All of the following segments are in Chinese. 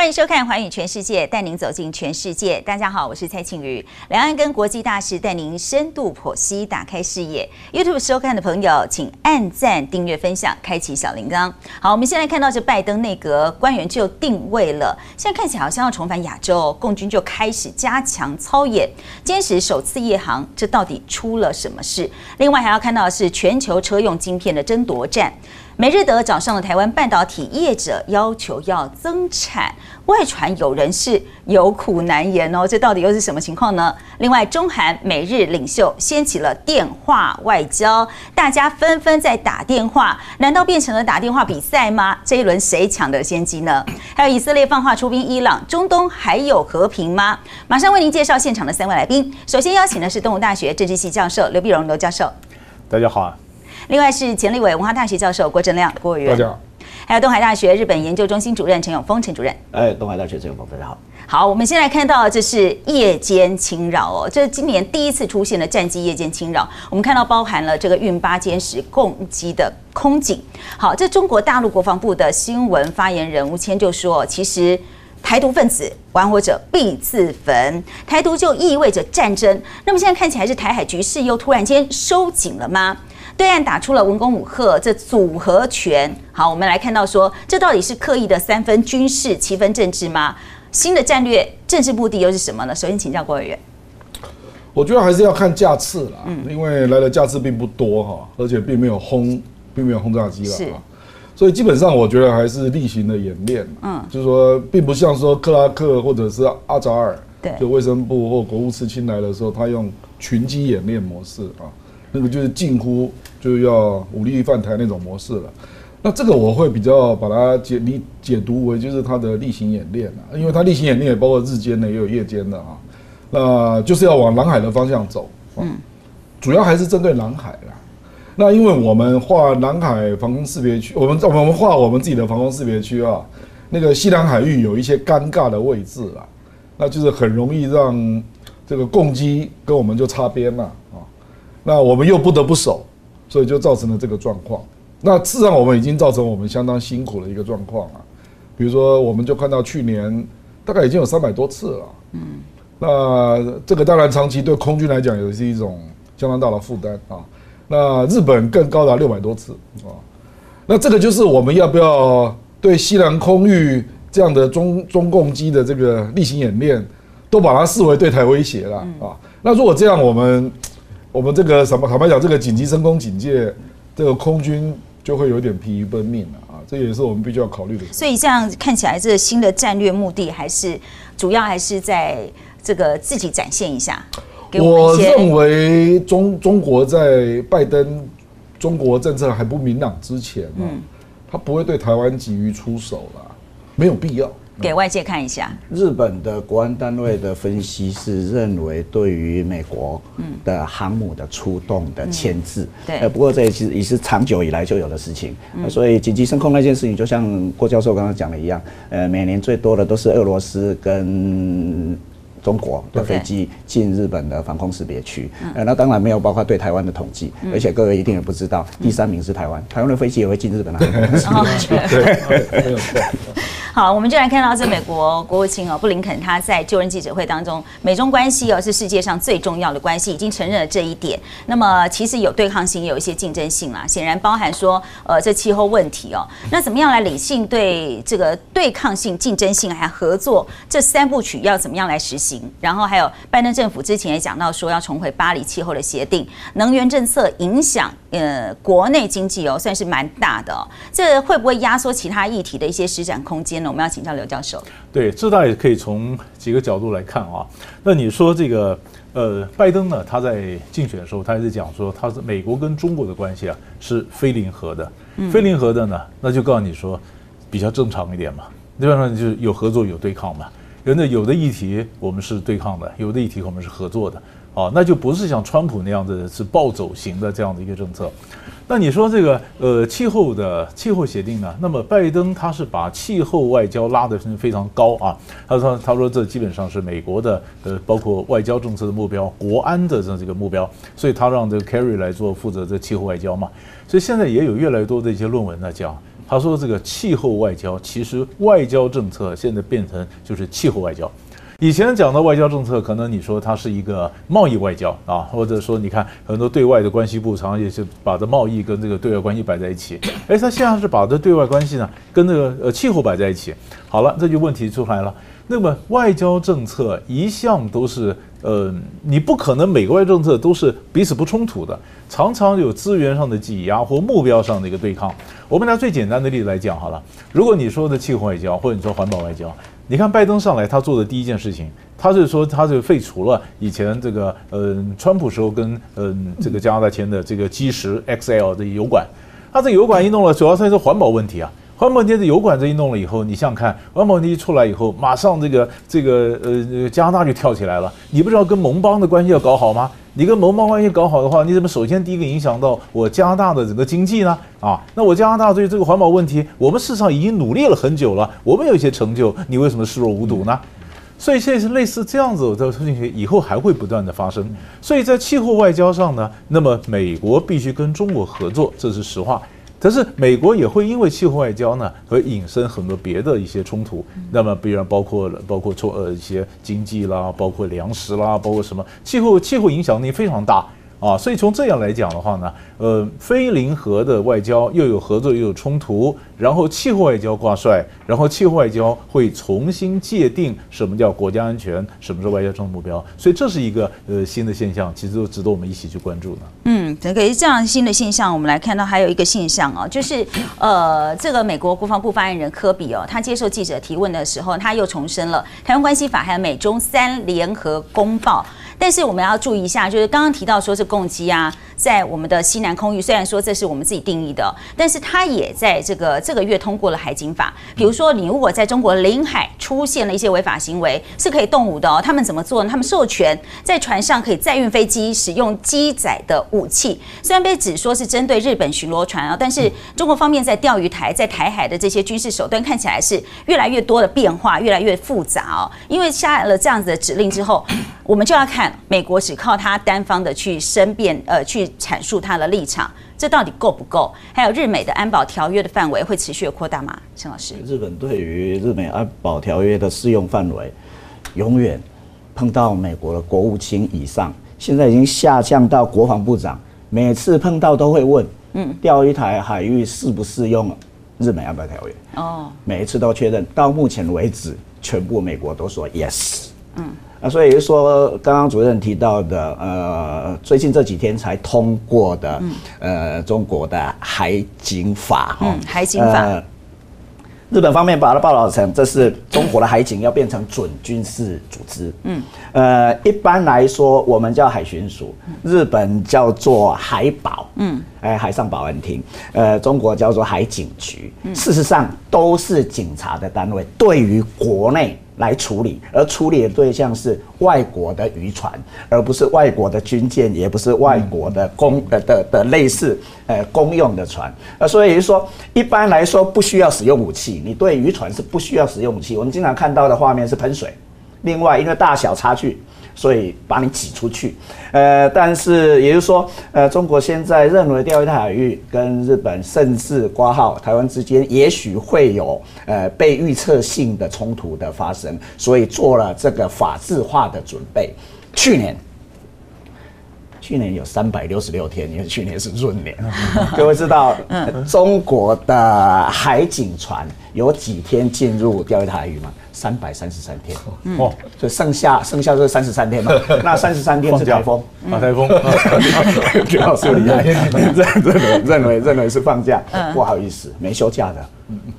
欢迎收看《寰宇全世界》，带您走进全世界。大家好，我是蔡庆瑜。两岸跟国际大事带您深度剖析，打开视野。YouTube 收看的朋友，请按赞、订阅、分享，开启小铃铛。好，我们现在看到是拜登内阁官员就定位了，现在看起来好像要重返亚洲，共军就开始加强操演，歼十首次夜航，这到底出了什么事？另外还要看到的是全球车用晶片的争夺战。美日德找上了台湾半导体业者，要求要增产，外传有人是有苦难言哦，这到底又是什么情况呢？另外，中韩美日领袖掀起了电话外交，大家纷纷在打电话，难道变成了打电话比赛吗？这一轮谁抢得先机呢？还有以色列放话出兵伊朗，中东还有和平吗？马上为您介绍现场的三位来宾，首先邀请的是东吴大学政治系教授刘碧荣刘教授，大家好。另外是前立委文化大学教授郭正亮郭委员，大家好；还有东海大学日本研究中心主任陈永峰陈主任。哎，东海大学陈永峰，大家好。好，我们先来看到这是夜间侵扰哦，这是今年第一次出现的战机夜间侵扰。我们看到包含了这个运八歼十攻击的空警。好，这中国大陆国防部的新闻发言人吴谦就说，其实台独分子玩火者必自焚，台独就意味着战争。那么现在看起来是台海局势又突然间收紧了吗？对岸打出了文攻武赫这组合拳，好，我们来看到说，这到底是刻意的三分军事七分政治吗？新的战略政治目的又是什么呢？首先请教郭委员。我觉得还是要看架次啦，因为来的架次并不多哈，而且并没有轰，并没有轰炸机了啊，所以基本上我觉得还是例行的演练，嗯，就是说，并不像说克拉克或者是阿扎尔，对，就卫生部或国务次卿来的时候，他用群机演练模式啊。那个就是近乎就要武力犯台那种模式了，那这个我会比较把它解理解读为就是它的例行演练啊，因为它例行演练也包括日间的也有夜间的啊，那就是要往南海的方向走，嗯，主要还是针对南海啦。那因为我们画南海防空识别区，我们我们画我们自己的防空识别区啊，那个西南海域有一些尴尬的位置啦，那就是很容易让这个共机跟我们就擦边了啊。那我们又不得不守，所以就造成了这个状况。那事实上，我们已经造成我们相当辛苦的一个状况啊。比如说，我们就看到去年大概已经有三百多次了。嗯。那这个当然长期对空军来讲也是一种相当大的负担啊。那日本更高达六百多次啊。那这个就是我们要不要对西南空域这样的中中共机的这个例行演练，都把它视为对台威胁了啊？那如果这样，我们。我们这个什么坦白讲，这个紧急升空警戒，这个空军就会有点疲于奔命了啊！这也是我们必须要考虑的。所以这样看起来，这新的战略目的还是主要还是在这个自己展现一下。我认为中中国在拜登中国政策还不明朗之前，嗯，他不会对台湾急于出手了，没有必要。给外界看一下，日本的国安单位的分析是认为，对于美国的航母的出动的牵制，对，不过这其实也是长久以来就有的事情，所以紧急升空那件事情，就像郭教授刚刚讲的一样，呃，每年最多的都是俄罗斯跟。中国的飞机进日本的防空识别区，呃，那当然没有包括对台湾的统计，而且各位一定也不知道，第三名是台湾，台湾的飞机也会进日本的防空识别区。好，我们就来看到这美国国务卿哦，布林肯他在就任记者会当中，美中关系哦是世界上最重要的关系，已经承认了这一点。那么其实有对抗性，也有一些竞争性啦，显然包含说，呃，这气候问题哦，那怎么样来理性对这个对抗性、竞争性还合作这三部曲要怎么样来实行？然后还有拜登政府之前也讲到说要重回巴黎气候的协定，能源政策影响呃国内经济哦，算是蛮大的。这会不会压缩其他议题的一些施展空间呢？我们要请教刘教授。对，这大也可以从几个角度来看啊。那你说这个呃，拜登呢，他在竞选的时候，他还在讲说，他是美国跟中国的关系啊是非零和的，非零和的呢，那就告诉你说比较正常一点嘛。基本上就是有合作有对抗嘛。人的有的议题我们是对抗的，有的议题我们是合作的。哦，那就不是像川普那样子是暴走型的这样的一个政策。那你说这个呃气候的气候协定呢？那么拜登他是把气候外交拉得非常高啊。他说他说这基本上是美国的呃包括外交政策的目标、国安的这这个目标，所以他让这个 Kerry 来做负责这气候外交嘛。所以现在也有越来越多的一些论文呢讲，他说这个气候外交，其实外交政策现在变成就是气候外交。以前讲的外交政策，可能你说它是一个贸易外交啊，或者说你看很多对外的关系部常常也是把这贸易跟这个对外关系摆在一起。哎，他现在是把这对外关系呢跟这个呃气候摆在一起。好了，这就问题出来了。那么外交政策一向都是呃，你不可能每个外政策都是彼此不冲突的，常常有资源上的挤压或目标上的一个对抗。我们拿最简单的例子来讲好了，如果你说的气候外交或者你说环保外交。你看拜登上来，他做的第一件事情，他是说他是废除了以前这个嗯，川普时候跟嗯这个加拿大签的这个基石 XL 的油管，他这油管一弄了，主要是环保问题啊，环保问题的油管这一弄了以后，你想想看，环保问题一出来以后，马上这个这个呃加拿大就跳起来了，你不知道跟盟邦的关系要搞好吗？你跟盟邦关系搞好的话，你怎么首先第一个影响到我加拿大的整个经济呢？啊，那我加拿大对这个环保问题，我们事实上已经努力了很久了，我们有一些成就，你为什么视若无睹呢？所以现在是类似这样子的事情，以后还会不断的发生。所以在气候外交上呢，那么美国必须跟中国合作，这是实话。但是美国也会因为气候外交呢，会引申很多别的一些冲突。那么，必然包括了包括冲呃一些经济啦，包括粮食啦，包括什么气候气候影响力非常大。啊，所以从这样来讲的话呢，呃，非零和的外交又有合作又有冲突，然后气候外交挂帅，然后气候外交会重新界定什么叫国家安全，什么是外交政策目标，所以这是一个呃新的现象，其实都值得我们一起去关注的。嗯，这个这样新的现象，我们来看到还有一个现象哦，就是呃，这个美国国防部发言人科比哦，他接受记者提问的时候，他又重申了台湾关系法还有美中三联合公报。但是我们要注意一下，就是刚刚提到说是攻击啊，在我们的西南空域，虽然说这是我们自己定义的，但是它也在这个这个月通过了海警法。比如说，你如果在中国领海出现了一些违法行为，是可以动武的哦。他们怎么做呢？他们授权在船上可以载运飞机使用机载的武器，虽然被指说是针对日本巡逻船啊，但是中国方面在钓鱼台、在台海的这些军事手段看起来是越来越多的变化，越来越复杂哦。因为下了这样子的指令之后，我们就要看。美国只靠他单方的去申辩，呃，去阐述他的立场，这到底够不够？还有日美的安保条约的范围会持续扩大吗？陈老师，日本对于日美安保条约的适用范围，永远碰到美国的国务卿以上，现在已经下降到国防部长，每次碰到都会问，嗯，钓鱼台海域适不适用日美安保条约？哦，每一次都确认，到目前为止，全部美国都说 yes，嗯。啊，所以说刚刚主任提到的，呃，最近这几天才通过的，呃，中国的海警法，哈，海警法，日本方面把它报道成这是中国的海警要变成准军事组织，嗯，呃，一般来说我们叫海巡署，日本叫做海保，嗯，哎，海上保安厅，呃，中国叫做海警局，事实上都是警察的单位，对于国内。来处理，而处理的对象是外国的渔船，而不是外国的军舰，也不是外国的公呃的的类似呃公用的船。呃，所以说一般来说不需要使用武器，你对渔船是不需要使用武器。我们经常看到的画面是喷水，另外因为大小差距。所以把你挤出去，呃，但是也就是说，呃，中国现在认为钓鱼台海域跟日本甚至挂号台湾之间，也许会有呃被预测性的冲突的发生，所以做了这个法制化的准备。去年。去年有三百六十六天，因为去年是闰年。各位知道，中国的海警船有几天进入钓鱼台海域吗？三百三十三天。哦，所以剩下剩下这三十三天嘛，那三十三天是台风，啊，台风。主要是你认认认为认为是放假，不好意思，没休假的。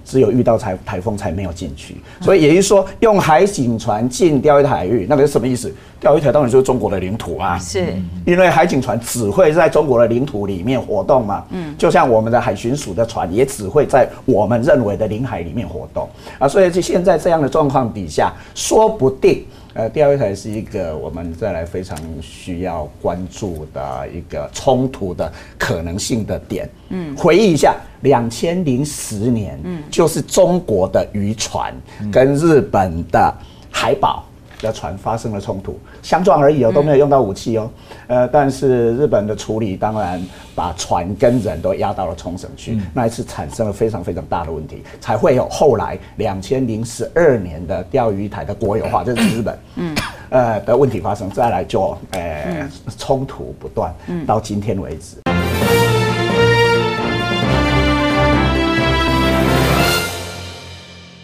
只有遇到台台风才没有进去，所以也就是说，用海警船进钓鱼台海域，那个是什么意思？钓鱼台当然就是中国的领土啊，是，因为海警船只会在中国的领土里面活动嘛，嗯，就像我们的海巡署的船也只会在我们认为的领海里面活动。啊，所以就现在这样的状况底下，说不定。呃，第二位台是一个我们再来非常需要关注的一个冲突的可能性的点。嗯，回忆一下，两千零十年，嗯，就是中国的渔船跟日本的海保的船发生了冲突，相撞而已哦，都没有用到武器哦。呃，但是日本的处理当然把船跟人都压到了冲绳去，那一次产生了非常非常大的问题，才会有后来两千零十二年的钓鱼台的国有化，这是日本，嗯，呃的问题发生，再来就呃冲突不断，到今天为止。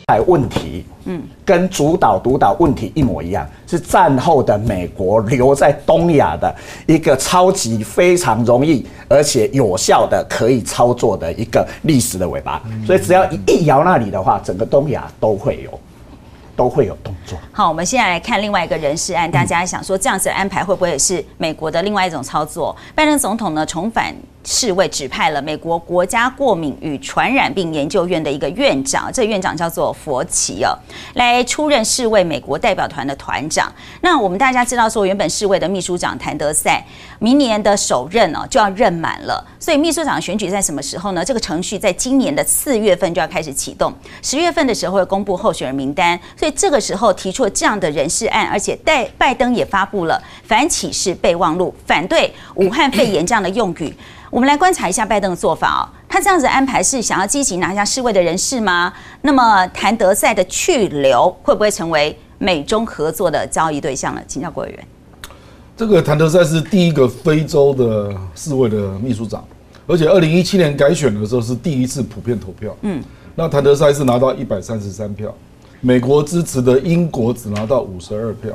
台问题，嗯，跟主导独岛问题一模一样，是战后的美国留在东亚的一个超级非常容易而且有效的可以操作的一个历史的尾巴。所以只要一摇那里的话，整个东亚都会有都会有动作。好，我们现在来看另外一个人事案，大家想说这样子的安排会不会是美国的另外一种操作？拜登总统呢重返。世卫指派了美国国家过敏与传染病研究院的一个院长，这院长叫做佛奇哦，来出任世卫美国代表团的团长。那我们大家知道说，原本世卫的秘书长谭德赛明年的首任哦就要任满了，所以秘书长选举在什么时候呢？这个程序在今年的四月份就要开始启动，十月份的时候会公布候选人名单，所以这个时候提出了这样的人事案，而且拜拜登也发布了反歧视备忘录，反对武汉肺炎这样的用语。我们来观察一下拜登的做法哦，他这样子安排是想要积极拿下世卫的人士吗？那么谭德赛的去留会不会成为美中合作的交易对象呢？请教郭委员。这个谭德赛是第一个非洲的世卫的秘书长，而且二零一七年改选的时候是第一次普遍投票。嗯，那谭德赛是拿到一百三十三票，美国支持的英国只拿到五十二票。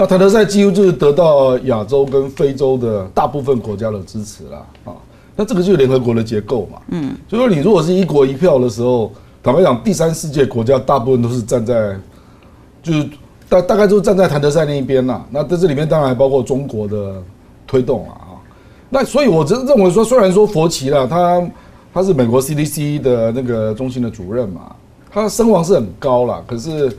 那谭德赛几乎就是得到亚洲跟非洲的大部分国家的支持啦，啊，那这个就是联合国的结构嘛，嗯，所以说你如果是一国一票的时候，坦白讲，第三世界国家大部分都是站在，就是大大概都站在谭德赛那一边啦。那在这里面当然还包括中国的推动了啊，那所以我真认为说，虽然说佛奇啦，他他是美国 CDC 的那个中心的主任嘛，他声望是很高啦，可是。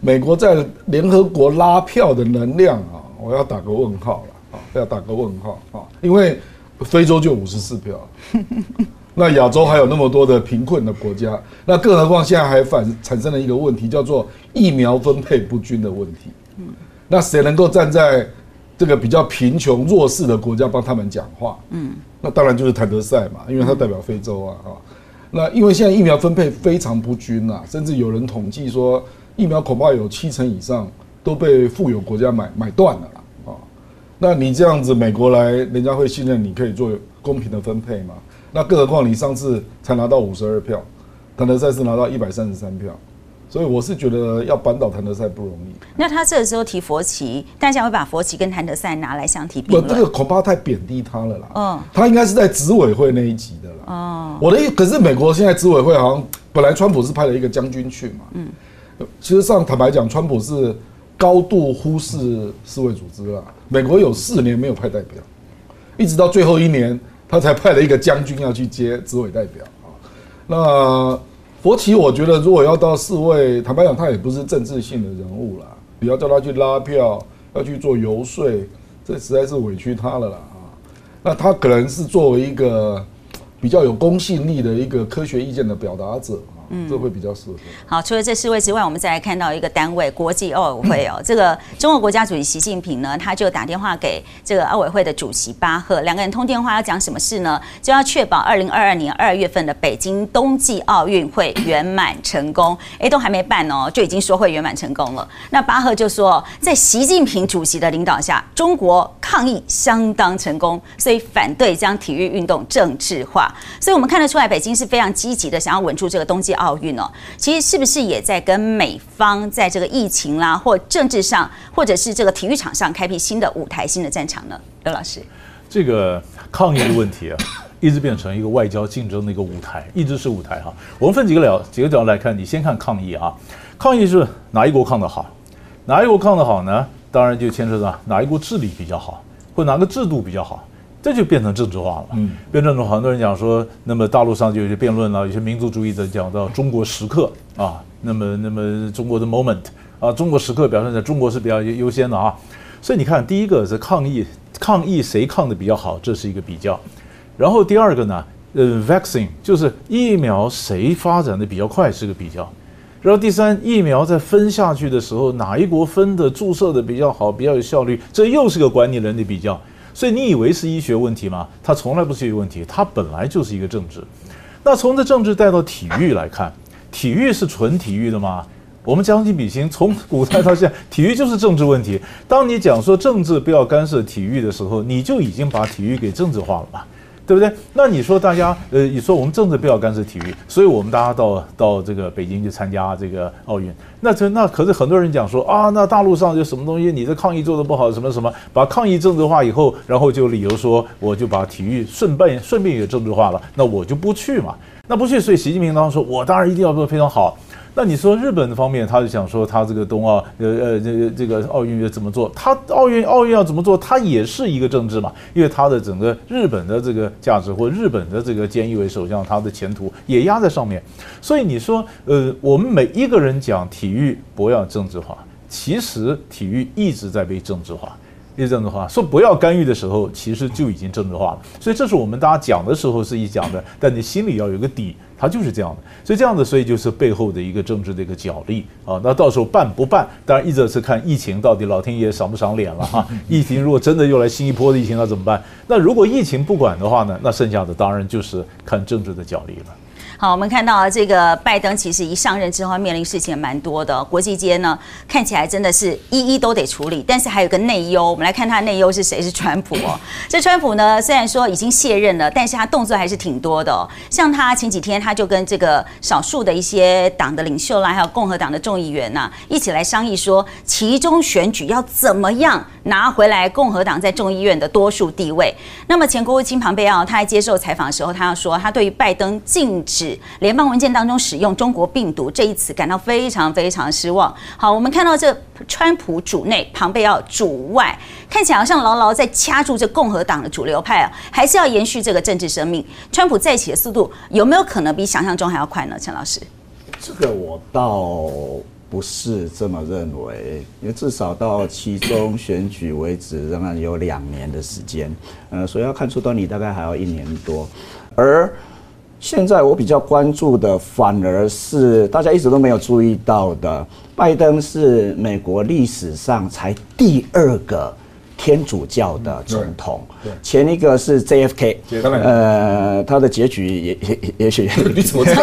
美国在联合国拉票的能量啊，我要打个问号了啊，要打个问号啊，因为非洲就五十四票，那亚洲还有那么多的贫困的国家，那更何况现在还反产生了一个问题，叫做疫苗分配不均的问题。嗯，那谁能够站在这个比较贫穷弱势的国家帮他们讲话？嗯，那当然就是谭德赛嘛，因为他代表非洲啊啊。那因为现在疫苗分配非常不均啊，甚至有人统计说。疫苗恐怕有七成以上都被富有国家买买断了啦，啊，那你这样子美国来，人家会信任你可以做公平的分配吗？那更何况你上次才拿到五十二票，谭德赛是拿到一百三十三票，所以我是觉得要扳倒谭德赛不容易。那他这个时候提佛奇，大家会把佛奇跟谭德赛拿来相提并论？不，这个恐怕太贬低他了啦。嗯，他应该是在执委会那一级的啦。哦，我的意可是美国现在执委会好像本来川普是派了一个将军去嘛。嗯。其实上坦白讲，川普是高度忽视世卫组织了。美国有四年没有派代表，一直到最后一年，他才派了一个将军要去接执委代表啊。那佛奇，我觉得如果要到世卫，坦白讲，他也不是政治性的人物啦。你要叫他去拉票，要去做游说，这实在是委屈他了啦啊。那他可能是作为一个比较有公信力的一个科学意见的表达者。嗯，这会比较适合。好，除了这四位之外，我们再来看到一个单位——国际奥委会哦。这个中国国家主席习近平呢，他就打电话给这个奥委会的主席巴赫，两个人通电话要讲什么事呢？就要确保二零二二年二月份的北京冬季奥运会圆满成功。哎，都还没办哦，就已经说会圆满成功了。那巴赫就说，在习近平主席的领导下，中国抗疫相当成功，所以反对将体育运动政治化。所以我们看得出来，北京是非常积极的，想要稳住这个冬季。奥运哦，其实是不是也在跟美方在这个疫情啦，或政治上，或者是这个体育场上开辟新的舞台、新的战场呢？刘老师，这个抗疫的问题啊，一直变成一个外交竞争的一个舞台，一直是舞台哈。我们分几个了几个角度来看，你先看抗疫啊，抗疫是哪一国抗得好？哪一国抗得好呢？当然就牵扯到哪一国治理比较好，或哪个制度比较好。这就变成政治化了。嗯，变政治，很多人讲说，那么大陆上就有些辩论了，有些民族主义者讲到中国时刻啊，那么那么中国的 moment 啊，中国时刻表现在中国是比较优先的啊。所以你看，第一个是抗疫，抗疫谁抗的比较好，这是一个比较。然后第二个呢，呃，vaccine 就是疫苗谁发展的比较快是个比较。然后第三，疫苗在分下去的时候，哪一国分的注射的比较好，比较有效率，这又是个管理人的比较。所以你以为是医学问题吗？它从来不是一个问题，它本来就是一个政治。那从这政治带到体育来看，体育是纯体育的吗？我们将心比心，从古代到现在，体育就是政治问题。当你讲说政治不要干涉体育的时候，你就已经把体育给政治化了嘛。对不对？那你说大家，呃，你说我们政治不要干涉体育，所以我们大家到到这个北京去参加这个奥运。那这那可是很多人讲说啊，那大陆上有什么东西，你的抗议做的不好，什么什么，把抗议政治化以后，然后就理由说，我就把体育顺便顺便也政治化了，那我就不去嘛。那不去，所以习近平当时说，我当然一定要做得非常好。那你说日本的方面，他就想说他这个冬奥，呃呃，这个这个奥运要怎么做？他奥运奥运要怎么做？他也是一个政治嘛，因为他的整个日本的这个价值或日本的这个菅义伟首相他的前途也压在上面。所以你说，呃，我们每一个人讲体育不要政治化，其实体育一直在被政治化。一政治化，说不要干预的时候，其实就已经政治化了。所以这是我们大家讲的时候是一讲的，但你心里要有个底，它就是这样的。所以这样的，所以就是背后的一个政治的一个角力啊。那到时候办不办，当然一则是看疫情到底老天爷赏不赏脸了哈。疫情如果真的又来新一波的疫情，那怎么办？那如果疫情不管的话呢？那剩下的当然就是看政治的角力了。好，我们看到这个拜登其实一上任之后面临事情蛮多的，国际间呢看起来真的是一一都得处理，但是还有个内忧，我们来看他内忧是谁？是川普哦。这川普呢虽然说已经卸任了，但是他动作还是挺多的。像他前几天他就跟这个少数的一些党的领袖啦，还有共和党的众议员呐，一起来商议说，其中选举要怎么样拿回来共和党在众议院的多数地位。那么前国务卿庞贝奥他在接受采访的时候，他要说他对于拜登禁止。联邦文件当中使用“中国病毒”这一词，感到非常非常失望。好，我们看到这川普主内，庞贝奥主外，看起来好像牢牢在掐住这共和党的主流派啊，还是要延续这个政治生命。川普再起的速度有没有可能比想象中还要快呢？陈老师，这个我倒不是这么认为，因为至少到其中选举为止，仍然有两年的时间，呃，所以要看出端倪，大概还要一年多，而。现在我比较关注的，反而是大家一直都没有注意到的，拜登是美国历史上才第二个。天主教的总统，前一个是 JFK，呃，他的结局也也也许 你怎么知道？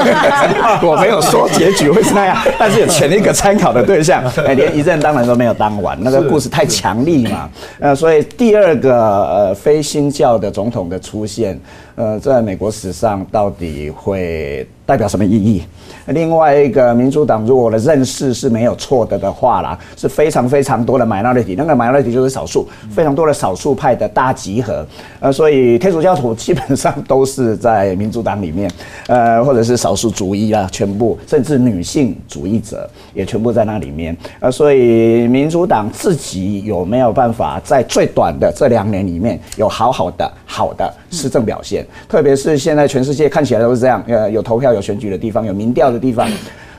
我没有说结局会是那样，但是有前一个参考的对象，哎，连一任当然都没有当完，那个故事太强力嘛，呃，所以第二个呃非新教的总统的出现，呃，在美国史上到底会代表什么意义？另外一个民主党，如果我的认识是没有错的的话啦，是非常非常多的 minority，那个 minority 就是少数，非常多的少数派的大集合，呃，所以天主教徒基本上都是在民主党里面，呃，或者是少数主义啊，全部，甚至女性主义者也全部在那里面，呃，所以民主党自己有没有办法在最短的这两年里面有好好的好的施政表现？特别是现在全世界看起来都是这样，呃，有投票有选举的地方，有民调。的地方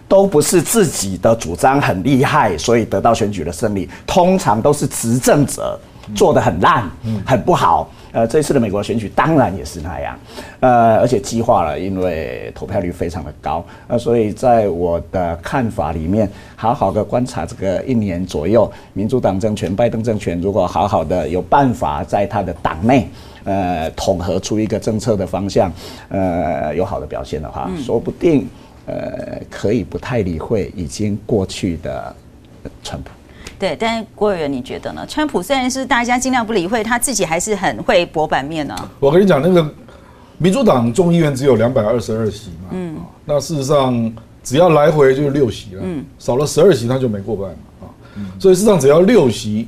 都不是自己的主张很厉害，所以得到选举的胜利，通常都是执政者做的很烂，很不好。呃，这次的美国选举当然也是那样，呃，而且激化了，因为投票率非常的高。呃，所以在我的看法里面，好好的观察这个一年左右，民主党政权、拜登政权，如果好好的有办法在他的党内，呃，统合出一个政策的方向，呃，有好的表现的话，说不定。呃，可以不太理会已经过去的川普。对，但是郭委员，你觉得呢？川普虽然是大家尽量不理会，他自己还是很会博版面呢。我跟你讲，那个民主党众议院只有两百二十二席嘛，嗯，那事实上只要来回就是六席了，嗯，少了十二席他就没过半了啊，所以事实上只要六席，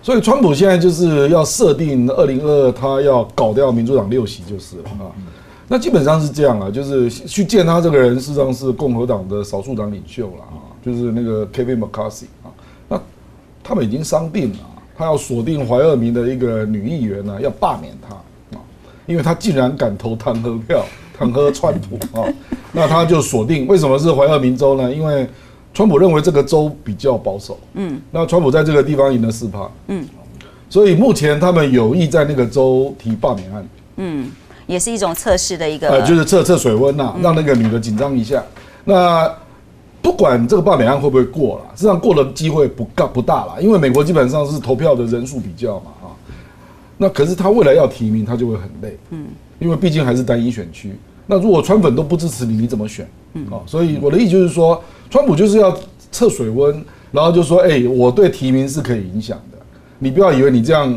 所以川普现在就是要设定二零二二他要搞掉民主党六席就是了啊。那基本上是这样啊，就是去见他这个人，事实上是共和党的少数党领袖了啊，就是那个 Kevin McCarthy 他们已经商定了，他要锁定怀俄明的一个女议员呢，要罢免他啊，因为他竟然敢投弹劾票，弹劾川普啊。那他就锁定，为什么是怀俄明州呢？因为川普认为这个州比较保守，嗯，那川普在这个地方赢了四趴，嗯，所以目前他们有意在那个州提罢免案，嗯。也是一种测试的一个，呃，就是测测水温呐，让那个女的紧张一下。那不管这个罢免案会不会过了，实际上过的机会不大不大了，因为美国基本上是投票的人数比较嘛啊。那可是他未来要提名，他就会很累，嗯，因为毕竟还是单一选区。那如果川粉都不支持你，你怎么选？嗯，哦，所以我的意思就是说，川普就是要测水温，然后就说，哎，我对提名是可以影响的，你不要以为你这样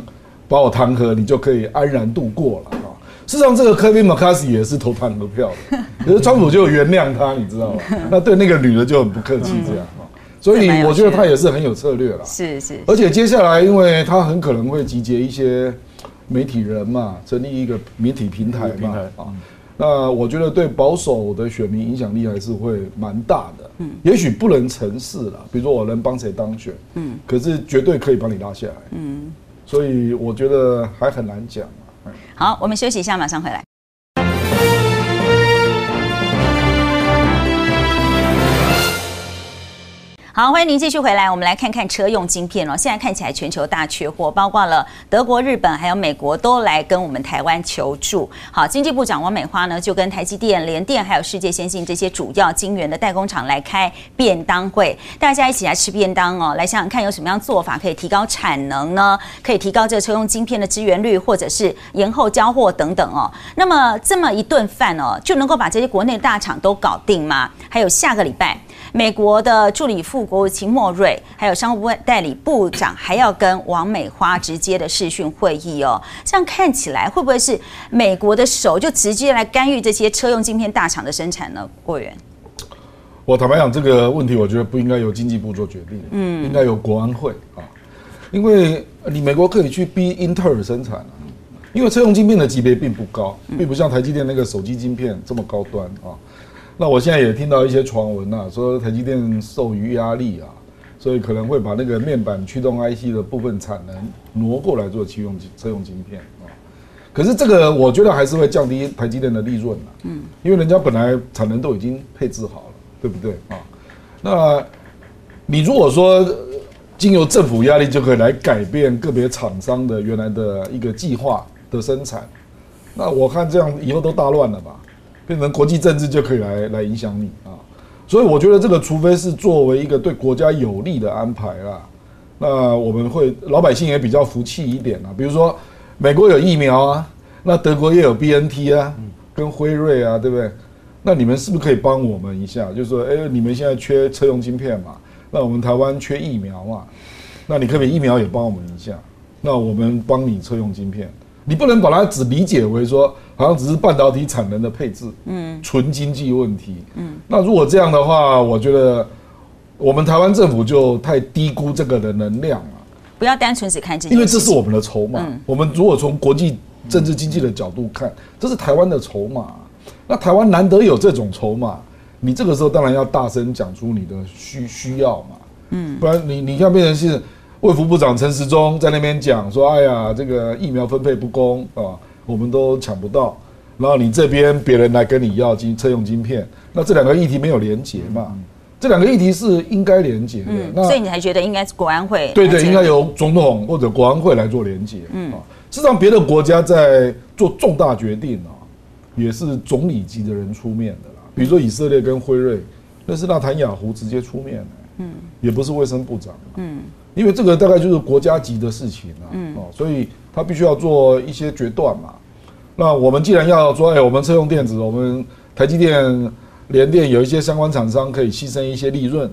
把我弹劾，你就可以安然度过了啊。事实上，这个科比马卡西也是投弹劾票的，可是川普就原谅他，你知道吗？那对那个女的就很不客气，这样啊。所以我觉得他也是很有策略了。是是。而且接下来，因为他很可能会集结一些媒体人嘛，成立一个媒体平台嘛啊。那我觉得对保守的选民影响力还是会蛮大的，嗯，也许不能成事了，比如说我能帮谁当选，嗯，可是绝对可以帮你拉下来，嗯，所以我觉得还很难讲啊。好，我们休息一下，马上回来。好，欢迎您继续回来。我们来看看车用晶片哦。现在看起来全球大缺货，包括了德国、日本还有美国都来跟我们台湾求助。好，经济部长王美花呢就跟台积电、联电还有世界先进这些主要晶圆的代工厂来开便当会，大家一起来吃便当哦。来想想看有什么样做法可以提高产能呢？可以提高这个车用晶片的支援率，或者是延后交货等等哦。那么这么一顿饭哦，就能够把这些国内大厂都搞定吗？还有下个礼拜。美国的助理副国务卿莫瑞，还有商务代理部长，还要跟王美花直接的视讯会议哦。这样看起来，会不会是美国的手就直接来干预这些车用晶片大厂的生产呢？郭源，我坦白讲，这个问题我觉得不应该由经济部做决定，嗯，应该由国安会啊，因为你美国可以去逼英特尔生产啊，因为车用晶片的级别并不高，并不像台积电那个手机晶片这么高端啊。那我现在也听到一些传闻呐，说台积电受于压力啊，所以可能会把那个面板驱动 IC 的部分产能挪过来做车用车用晶片啊。可是这个我觉得还是会降低台积电的利润呐，嗯，因为人家本来产能都已经配置好了，对不对啊？那你如果说经由政府压力就可以来改变个别厂商的原来的一个计划的生产，那我看这样以后都大乱了吧？变成国际政治就可以来来影响你啊，所以我觉得这个除非是作为一个对国家有利的安排啦，那我们会老百姓也比较服气一点啊。比如说美国有疫苗啊，那德国也有 B N T 啊，跟辉瑞啊，对不对？那你们是不是可以帮我们一下？就是说，哎，你们现在缺车用晶片嘛，那我们台湾缺疫苗嘛，那你可不可以疫苗也帮我们一下？那我们帮你车用晶片。你不能把它只理解为说，好像只是半导体产能的配置，嗯，纯经济问题，嗯，那如果这样的话，我觉得我们台湾政府就太低估这个的能量了。不要单纯只看经济，因为这是我们的筹码。我们如果从国际政治经济的角度看，这是台湾的筹码。那台湾难得有这种筹码，你这个时候当然要大声讲出你的需需要嘛，嗯，不然你你要变成是。卫福部长陈时中在那边讲说：“哎呀，这个疫苗分配不公啊，我们都抢不到。然后你这边别人来跟你要晶车用晶片，那这两个议题没有连结嘛？这两个议题是应该连结的。那所以你还觉得应该是国安会？对对，应该由总统或者国安会来做连结。嗯，啊，事实上别的国家在做重大决定啊，也是总理级的人出面的啦。比如说以色列跟辉瑞，那是纳坦雅胡直接出面的。嗯，也不是卫生部长。嗯。因为这个大概就是国家级的事情啊，哦，所以他必须要做一些决断嘛。那我们既然要说，哎，我们车用电子，我们台积电、联电有一些相关厂商可以牺牲一些利润。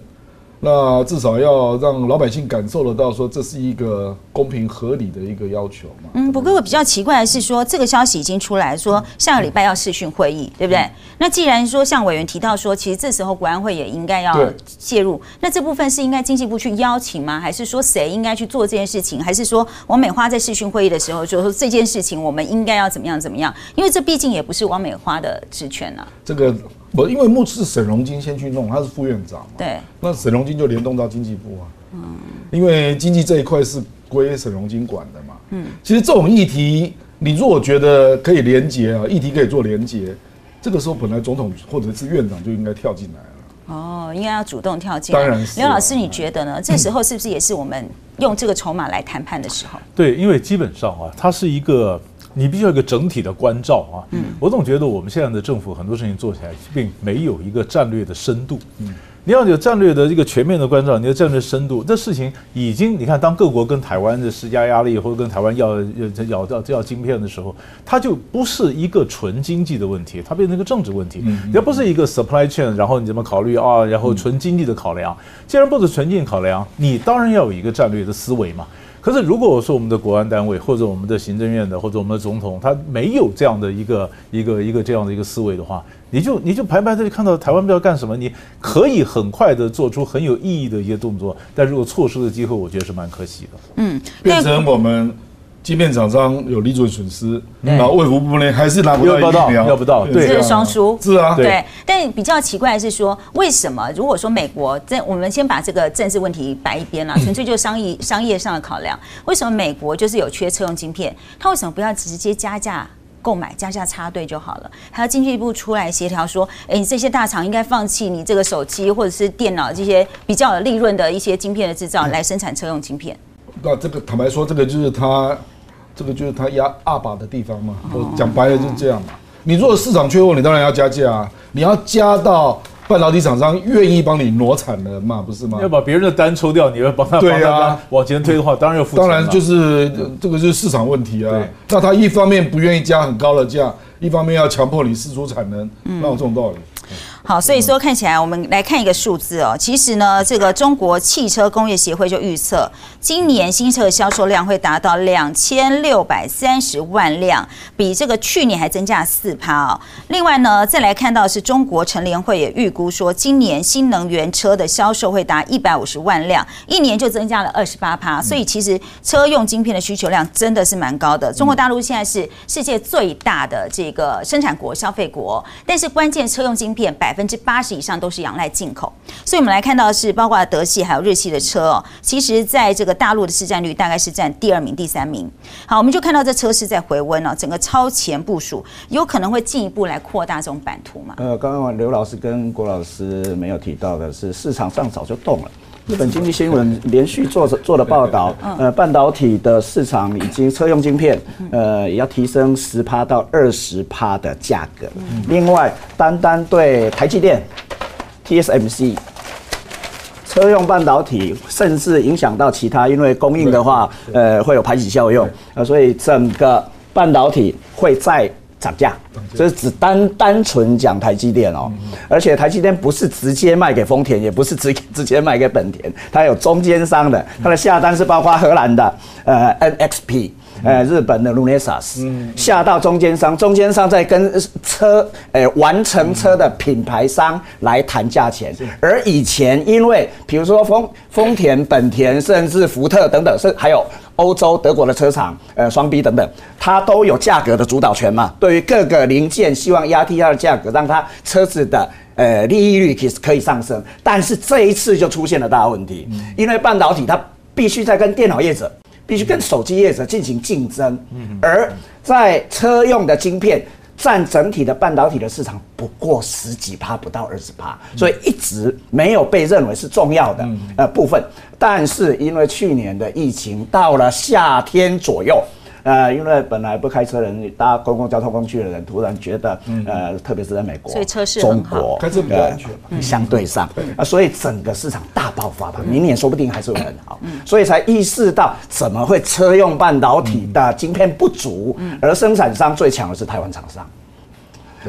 那至少要让老百姓感受得到，说这是一个公平合理的一个要求嘛。嗯，不过我比较奇怪的是，说这个消息已经出来说下个礼拜要视讯会议，对不对？那既然说像委员提到说，其实这时候国安会也应该要介入，那这部分是应该经济部去邀请吗？还是说谁应该去做这件事情？还是说王美花在视讯会议的时候就说这件事情我们应该要怎么样怎么样？因为这毕竟也不是王美花的职权啊。这个。不，因为目是沈荣金先去弄，他是副院长嘛。对。那沈荣金就联动到经济部啊。嗯。因为经济这一块是归沈荣金管的嘛。嗯。其实这种议题，你如果觉得可以连结啊，议题可以做连结，这个时候本来总统或者是院长就应该跳进来了。哦，应该要主动跳进来。当然是。刘老师，你觉得呢？这时候是不是也是我们用这个筹码来谈判的时候？对，因为基本上啊，它是一个。你必须要一个整体的关照啊！嗯，我总觉得我们现在的政府很多事情做起来并没有一个战略的深度。嗯，你要有战略的这个全面的关照，你的战略深度，这事情已经你看，当各国跟台湾的施加压力，或者跟台湾要要要要要晶片的时候，它就不是一个纯经济的问题，它变成一个政治问题。也不是一个 supply chain，然后你怎么考虑啊？然后纯经济的考量，既然不是纯经济考量，你当然要有一个战略的思维嘛。可是，如果我说我们的国安单位或者我们的行政院的或者我们的总统，他没有这样的一个一个一个这样的一个思维的话，你就你就排排的就看到台湾不知道干什么，你可以很快的做出很有意义的一些动作，但如果错失的机会，我觉得是蛮可惜的。嗯，变成我们晶片厂商有利润损失，然后卫福部呢还是拿不到要不到疫苗，要不到对这是双输。是啊，对。对，但比较奇怪的是说，为什么如果说美国在我们先把这个政治问题摆一边了，纯粹就是商业商业上的考量，为什么美国就是有缺车用晶片，它为什么不要直接加价？购买加价插队就好了，还要经济部出来协调说，哎，你这些大厂应该放弃你这个手机或者是电脑这些比较有利润的一些晶片的制造，来生产车用晶片。那这个坦白说，这个就是他，这个就是他压二把的地方嘛。我讲白了就是这样嘛。你如果市场缺货，你当然要加价啊，你要加到半导体厂商愿意帮你挪产能嘛，不是吗？要把别人的单抽掉，你要帮他对啊往前推的话，当然要付。当然就是呃这个就是市场问题啊。那他一方面不愿意加很高的价，一方面要强迫你释出产能，那有这种道理。好，所以说看起来，我们来看一个数字哦。其实呢，这个中国汽车工业协会就预测，今年新车的销售量会达到两千六百三十万辆，比这个去年还增加四趴哦。另外呢，再来看到是中国乘联会也预估说，今年新能源车的销售会达一百五十万辆，一年就增加了二十八趴。所以其实车用晶片的需求量真的是蛮高的。中国大陆现在是世界最大的这个生产国、消费国，但是关键车用晶片百百分之八十以上都是仰赖进口。所以我们来看到是，包括德系还有日系的车哦，其实在这个大陆的市占率大概是占第二名、第三名。好，我们就看到这车市在回温了，整个超前部署，有可能会进一步来扩大这种版图嘛？呃，刚刚刘老师跟郭老师没有提到的是，市场上早就动了。日本经济新闻连续做着做的报道，呃，半导体的市场已经车用晶片，呃，也要提升十趴到二十趴的价格。另外，单单对台积电、TSMC 车用半导体，甚至影响到其他，因为供应的话，呃，会有排挤效用，呃，所以整个半导体会再涨价。这是只单单纯讲台积电哦，而且台积电不是直接卖给丰田，也不是直直接卖给本田，它有中间商的，它的下单是包括荷兰的呃 NXP。呃，日本的 Lunesas 下到中间商，中间商再跟车呃完成车的品牌商来谈价钱。而以前因为比如说丰丰田、本田，甚至福特等等，是还有欧洲德国的车厂，呃双 B 等等，它都有价格的主导权嘛。对于各个零件，希望压低它的价格，让它车子的呃利益率可以可以上升。但是这一次就出现了大问题，因为半导体它必须在跟电脑业者。必须跟手机业者进行竞争，而在车用的晶片占整体的半导体的市场不过十几趴，不到二十趴，所以一直没有被认为是重要的呃部分。但是因为去年的疫情到了夏天左右。呃，因为本来不开车的人搭公共交通工具的人，突然觉得，呃，特别是在美国，所以车市中国开车比较安全。呃相对上啊，所以整个市场大爆发吧，明年说不定还是会很好，所以才意识到怎么会车用半导体的晶片不足，而生产商最强的是台湾厂商，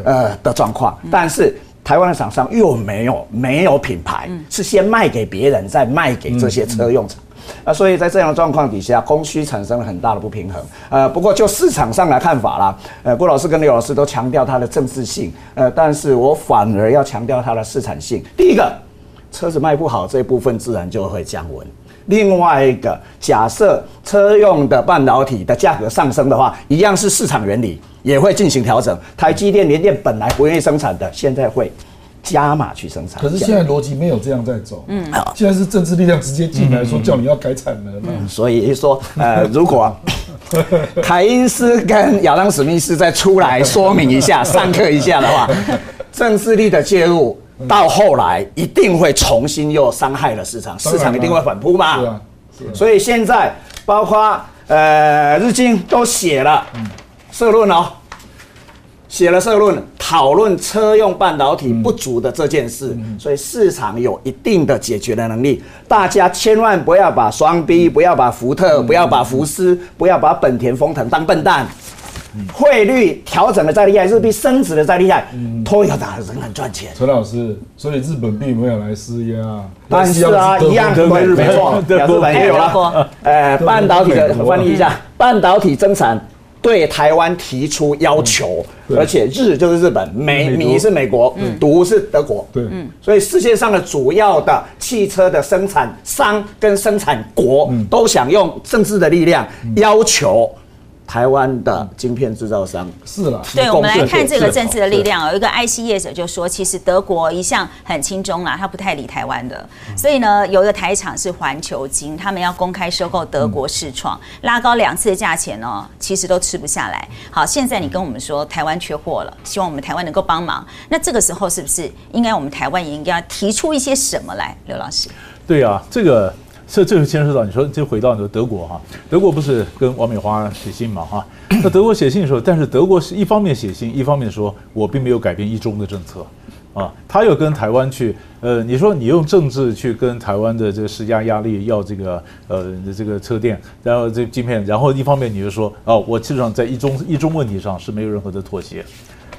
呃的状况，但是。台湾的厂商又没有没有品牌，是先卖给别人，再卖给这些车用厂。啊，所以在这样的状况底下，供需产生了很大的不平衡。呃，不过就市场上来看法啦，呃，郭老师跟刘老师都强调它的政治性，呃，但是我反而要强调它的市场性。第一个，车子卖不好这一部分自然就会降温。另外一个，假设车用的半导体的价格上升的话，一样是市场原理，也会进行调整。台积电、联电本来不愿意生产的，现在会加码去生产。可是现在逻辑没有这样在走，嗯，现在是政治力量直接进来说叫你要改产能了。所以说，呃，如果凯因斯跟亚当史密斯再出来说明一下、上课一下的话，政治力的介入到后来一定会重新又伤害了市场，市场一定会反扑嘛。是啊，是啊所以现在包括呃日经都写了社论哦，写了社论，讨论车用半导体不足的这件事，所以市场有一定的解决的能力。大家千万不要把双 B，不要把福特，不要把福斯，不要把本田、丰田当笨蛋。汇率调整的再厉害，日币升值的再厉害，都要打仍然赚钱。陈老师，所以日本并没有来施压，但是啊，一样对对，没错，日本也有了。呃，半导体的翻译一下，半导体增产对台湾提出要求，对。而且日就是日本，美米是美国，独是德国。对，所以世界上的主要的汽车的生产商跟生产国都想用政治的力量要求台湾的晶片制造商是了，对，我们来看这个政治的力量。有一个 IC 业者就说，其实德国一向很轻中啦，他不太理台湾的。所以呢，有一个台厂是环球金，他们要公开收购德国视创，拉高两次的价钱哦，其实都吃不下来。好，现在你跟我们说台湾缺货了，希望我们台湾能够帮忙。那这个时候是不是应该我们台湾也应该要提出一些什么来？刘老师，对啊，这个这这就牵涉到你说，就回到你说德国哈，德国不是跟王美花写信嘛哈？那德国写信的时候，但是德国是一方面写信，一方面说我并没有改变一中的政策。啊，他又跟台湾去，呃，你说你用政治去跟台湾的这个施加压力，要这个呃这个车店，然后这晶片，然后一方面你就说，哦，我基本上在一中一中问题上是没有任何的妥协，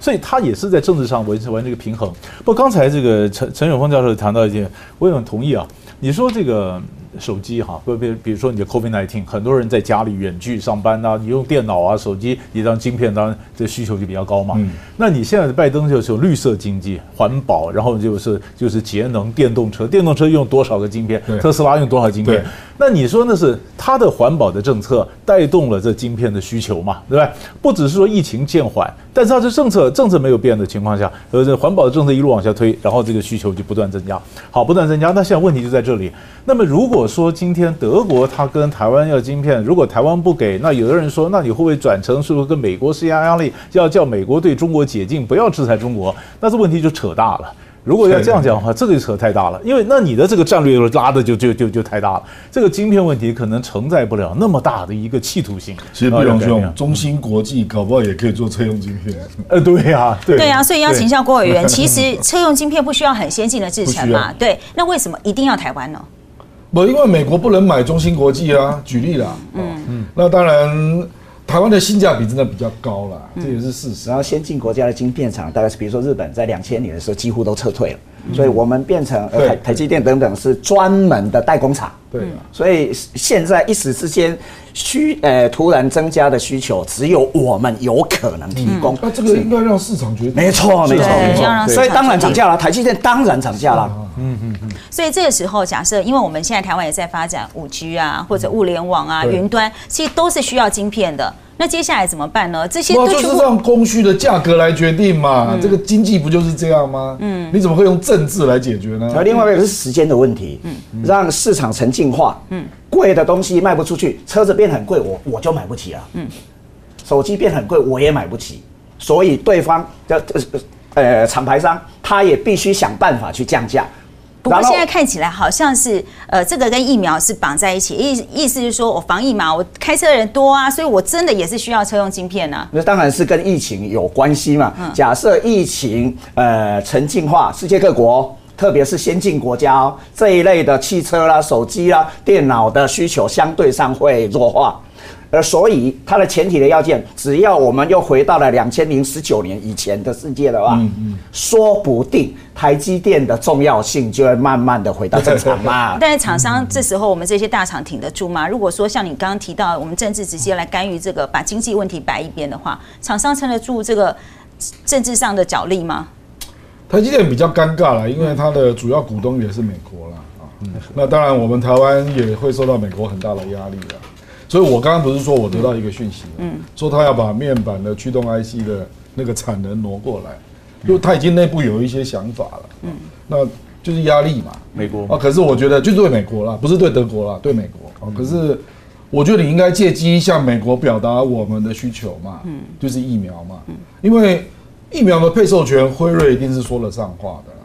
所以他也是在政治上维持完这个平衡。不刚才这个陈陈永峰教授谈到一件，我也很同意啊。你说这个手机哈，不比比如说你的 COVID-19，很多人在家里远距上班呐、你用电脑啊、手机，你当晶片，当然这需求就比较高嘛。嗯那你现在的拜登就是有绿色经济、环保，然后就是就是节能电动车，电动车用多少个晶片对？特斯拉用多少晶片对？那你说那是它的环保的政策带动了这晶片的需求嘛，对吧？不只是说疫情渐缓，但是它这政策政策没有变的情况下，呃，这环保的政策一路往下推，然后这个需求就不断增加，好，不断增加。那现在问题就在这里。那么如果说今天德国它跟台湾要晶片，如果台湾不给，那有的人说，那你会不会转成是不是跟美国施压压力，要叫美国对中国解禁，不要制裁中国？那这问题就扯大了。如果要这样讲的话，这个就扯太大了，因为那你的这个战略拉的就就就就太大了，这个晶片问题可能承载不了那么大的一个企图性。其实毕荣啊要改变兄，中芯国际搞不好也可以做车用晶片。呃，对呀、对对啊，所以要请对一下郭委员，其实车用晶片不需要很先进的制程嘛要，对，那为什么一定要台湾呢？不，因为美国不能买中芯国际啊，举例啦。嗯嗯，那当然，台湾的性价比真的比较高啦，这也是事实。然后先进国家的晶片厂，大概是比如说日本在两千年的时候几乎都撤退了，所以我们变成呃台台积电等等是专门的代工厂。对啊，所以现在一时之间需呃突然增加的需求，只有我们有可能提供。那这个应该让市场决定。没错，没错，没错。所以当然涨价了，台积电当然涨价了。嗯嗯嗯所以这个时候，假设因为我们现在台湾也在发展五 G 啊，或者物联网啊、对云端，其实都是需要晶片的。那接下来怎么办呢？这些都就是让供需的价格来决定嘛？这个经济不就是这样吗？嗯，你怎么会用政治来解决呢？而另外一个是时间的问题，嗯让市场沉静化，嗯贵的东西卖不出去，车子变很贵，我我就买不起了，手机变很贵，我也买不起，所以对方的呃呃厂牌商他也必须想办法去降价。不过现在看起来好像是，呃，这个跟疫苗是绑在一起，意意思是说我防疫嘛，我开车的人多啊，所以我真的也是需要车用晶片啊。那当然是跟疫情有关系嘛。假设疫情呃沉静化，世界各国。特别是先进国家哦，这一类的汽车啦、手机啦、电脑的需求相对上会弱化，而所以它的前提的要件，只要我们又回到了两千零十九年以前的世界的话，说不定台积电的重要性就会慢慢的回到正常嘛。但是厂商这时候我们这些大厂挺得住吗？如果说像你刚刚提到，我们政治直接来干预这个，把经济问题摆一边的话，厂商撑得住这个政治上的角力吗？台积电比较尴尬了，因为它的主要股东也是美国啦。啊。那当然，我们台湾也会受到美国很大的压力了。所以我刚刚不是说我得到一个讯息，嗯，说他要把面板的驱动 IC 的那个产能挪过来，就他已经内部有一些想法了，嗯，那就是压力嘛，美国。啊，可是我觉得就对美国啦，不是对德国啦，对美国。啊。可是我觉得你应该借机向美国表达我们的需求嘛，嗯，就是疫苗嘛，嗯。因为疫苗的配售权，辉瑞一定是说了上话的。啦。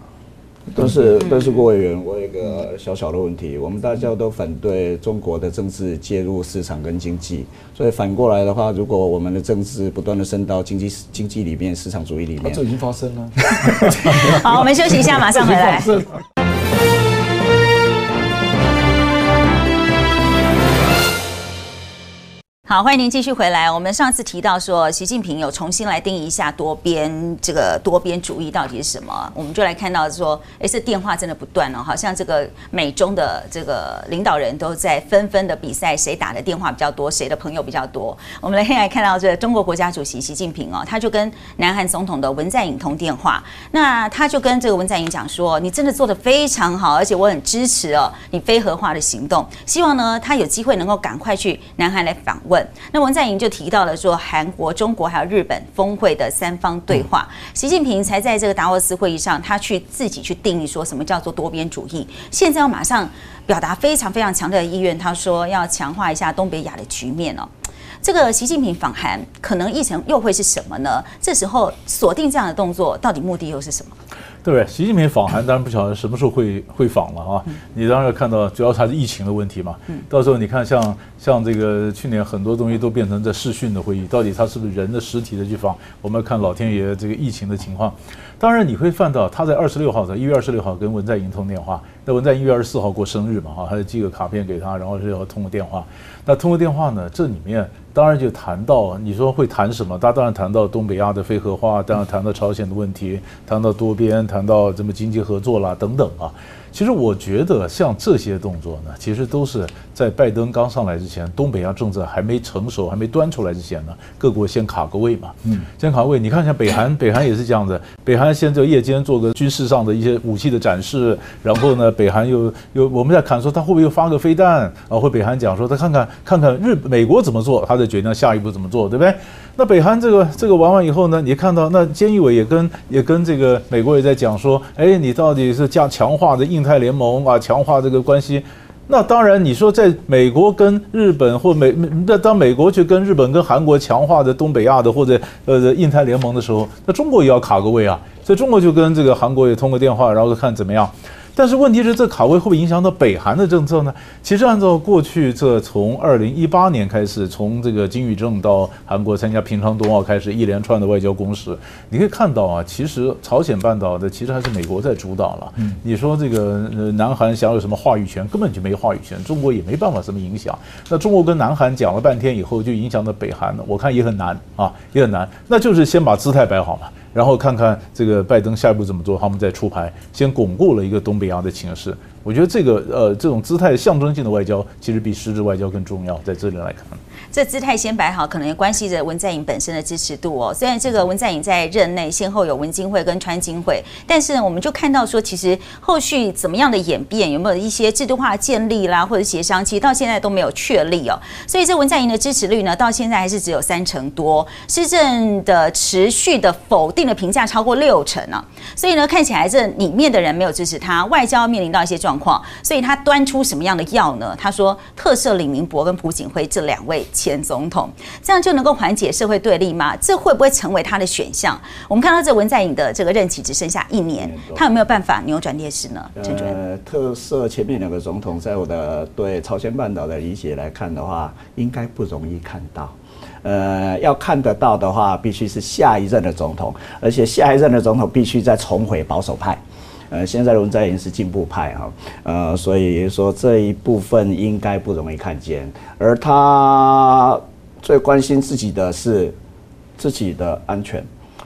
但是，都是郭委员，我有一个小小的问题，我们大家都反对中国的政治介入市场跟经济，所以反过来的话，如果我们的政治不断的升到经济经济里面、市场主义里面，这已经发生了。好，我们休息一下，马上回来。好，欢迎您继续回来。我们上次提到说，习近平有重新来定义一下多边这个多边主义到底是什么，我们就来看到说，哎，这电话真的不断哦，好像这个美中的这个领导人都在纷纷的比赛，谁打的电话比较多，谁的朋友比较多。我们来来看到这中国国家主席习近平哦，他就跟南韩总统的文在寅通电话，那他就跟这个文在寅讲说，你真的做的非常好，而且我很支持哦你非核化的行动，希望呢他有机会能够赶快去南韩来访问。那文在寅就提到了说，韩国、中国还有日本峰会的三方对话，习近平才在这个达沃斯会议上，他去自己去定义说什么叫做多边主义。现在要马上表达非常非常强烈的意愿，他说要强化一下东北亚的局面哦。这个习近平访韩可能议程又会是什么呢？这时候锁定这样的动作，到底目的又是什么？对？习近平访韩当然不晓得什么时候会会访了啊！你当然看到，主要还是疫情的问题嘛。到时候你看，像像这个去年很多东西都变成在视讯的会议，到底他是不是人的实体的去访？我们要看老天爷这个疫情的情况。当然你会看到，他在二十六号，在一月二十六号跟文在寅通电话。那文在寅一月二十四号过生日嘛，哈，他就寄个卡片给他，然后是要通个电话。那通个电话呢，这里面当然就谈到，你说会谈什么？他当然谈到东北亚的非核化，当然谈到朝鲜的问题，谈到多边，谈到什么经济合作啦等等啊。其实我觉得像这些动作呢，其实都是在拜登刚上来之前，东北亚政策还没成熟、还没端出来之前呢，各国先卡个位嘛。嗯，先卡位。你看，像北韩，北韩也是这样子。北韩先在夜间做个军事上的一些武器的展示，然后呢，北韩又又我们在看说他会不会又发个飞弹啊？会北韩讲说他看看看看日美国怎么做，他再决定下一步怎么做，对不对？那北韩这个这个玩完以后呢，你看到那菅义伟也跟也跟这个美国也在讲说，哎，你到底是加强化的印太联盟啊，强化这个关系。那当然，你说在美国跟日本或美那当美国去跟日本跟韩国强化的东北亚的或者呃印太联盟的时候，那中国也要卡个位啊。所以中国就跟这个韩国也通个电话，然后看怎么样。但是问题是，这卡位会不会影响到北韩的政策呢？其实按照过去这从二零一八年开始，从这个金宇正到韩国参加平昌冬奥开始，一连串的外交攻势，你可以看到啊，其实朝鲜半岛的其实还是美国在主导了。你说这个呃南韩想有什么话语权，根本就没话语权，中国也没办法什么影响。那中国跟南韩讲了半天以后，就影响到北韩了，我看也很难啊，也很难。那就是先把姿态摆好嘛。然后看看这个拜登下一步怎么做，他们再出牌，先巩固了一个东北亚的情势。我觉得这个呃，这种姿态象征性的外交，其实比实质外交更重要。在这里来看。这姿态先摆好，可能也关系着文在寅本身的支持度哦。虽然这个文在寅在任内先后有文金会跟川金会，但是呢，我们就看到说，其实后续怎么样的演变，有没有一些制度化建立啦，或者协商，其实到现在都没有确立哦。所以这文在寅的支持率呢，到现在还是只有三成多，施政的持续的否定的评价超过六成呢。所以呢，看起来这里面的人没有支持他，外交面临到一些状况，所以他端出什么样的药呢？他说，特赦李明博跟朴槿惠这两位。前总统，这样就能够缓解社会对立吗？这会不会成为他的选项？我们看到这文在寅的这个任期只剩下一年，他有没有办法扭转劣势呢？陈主任，特色前面两个总统，在我的对朝鲜半岛的理解来看的话，应该不容易看到。呃，要看得到的话，必须是下一任的总统，而且下一任的总统必须再重回保守派。呃，现在文在寅是进步派哈，呃，所以说这一部分应该不容易看见，而他最关心自己的是自己的安全，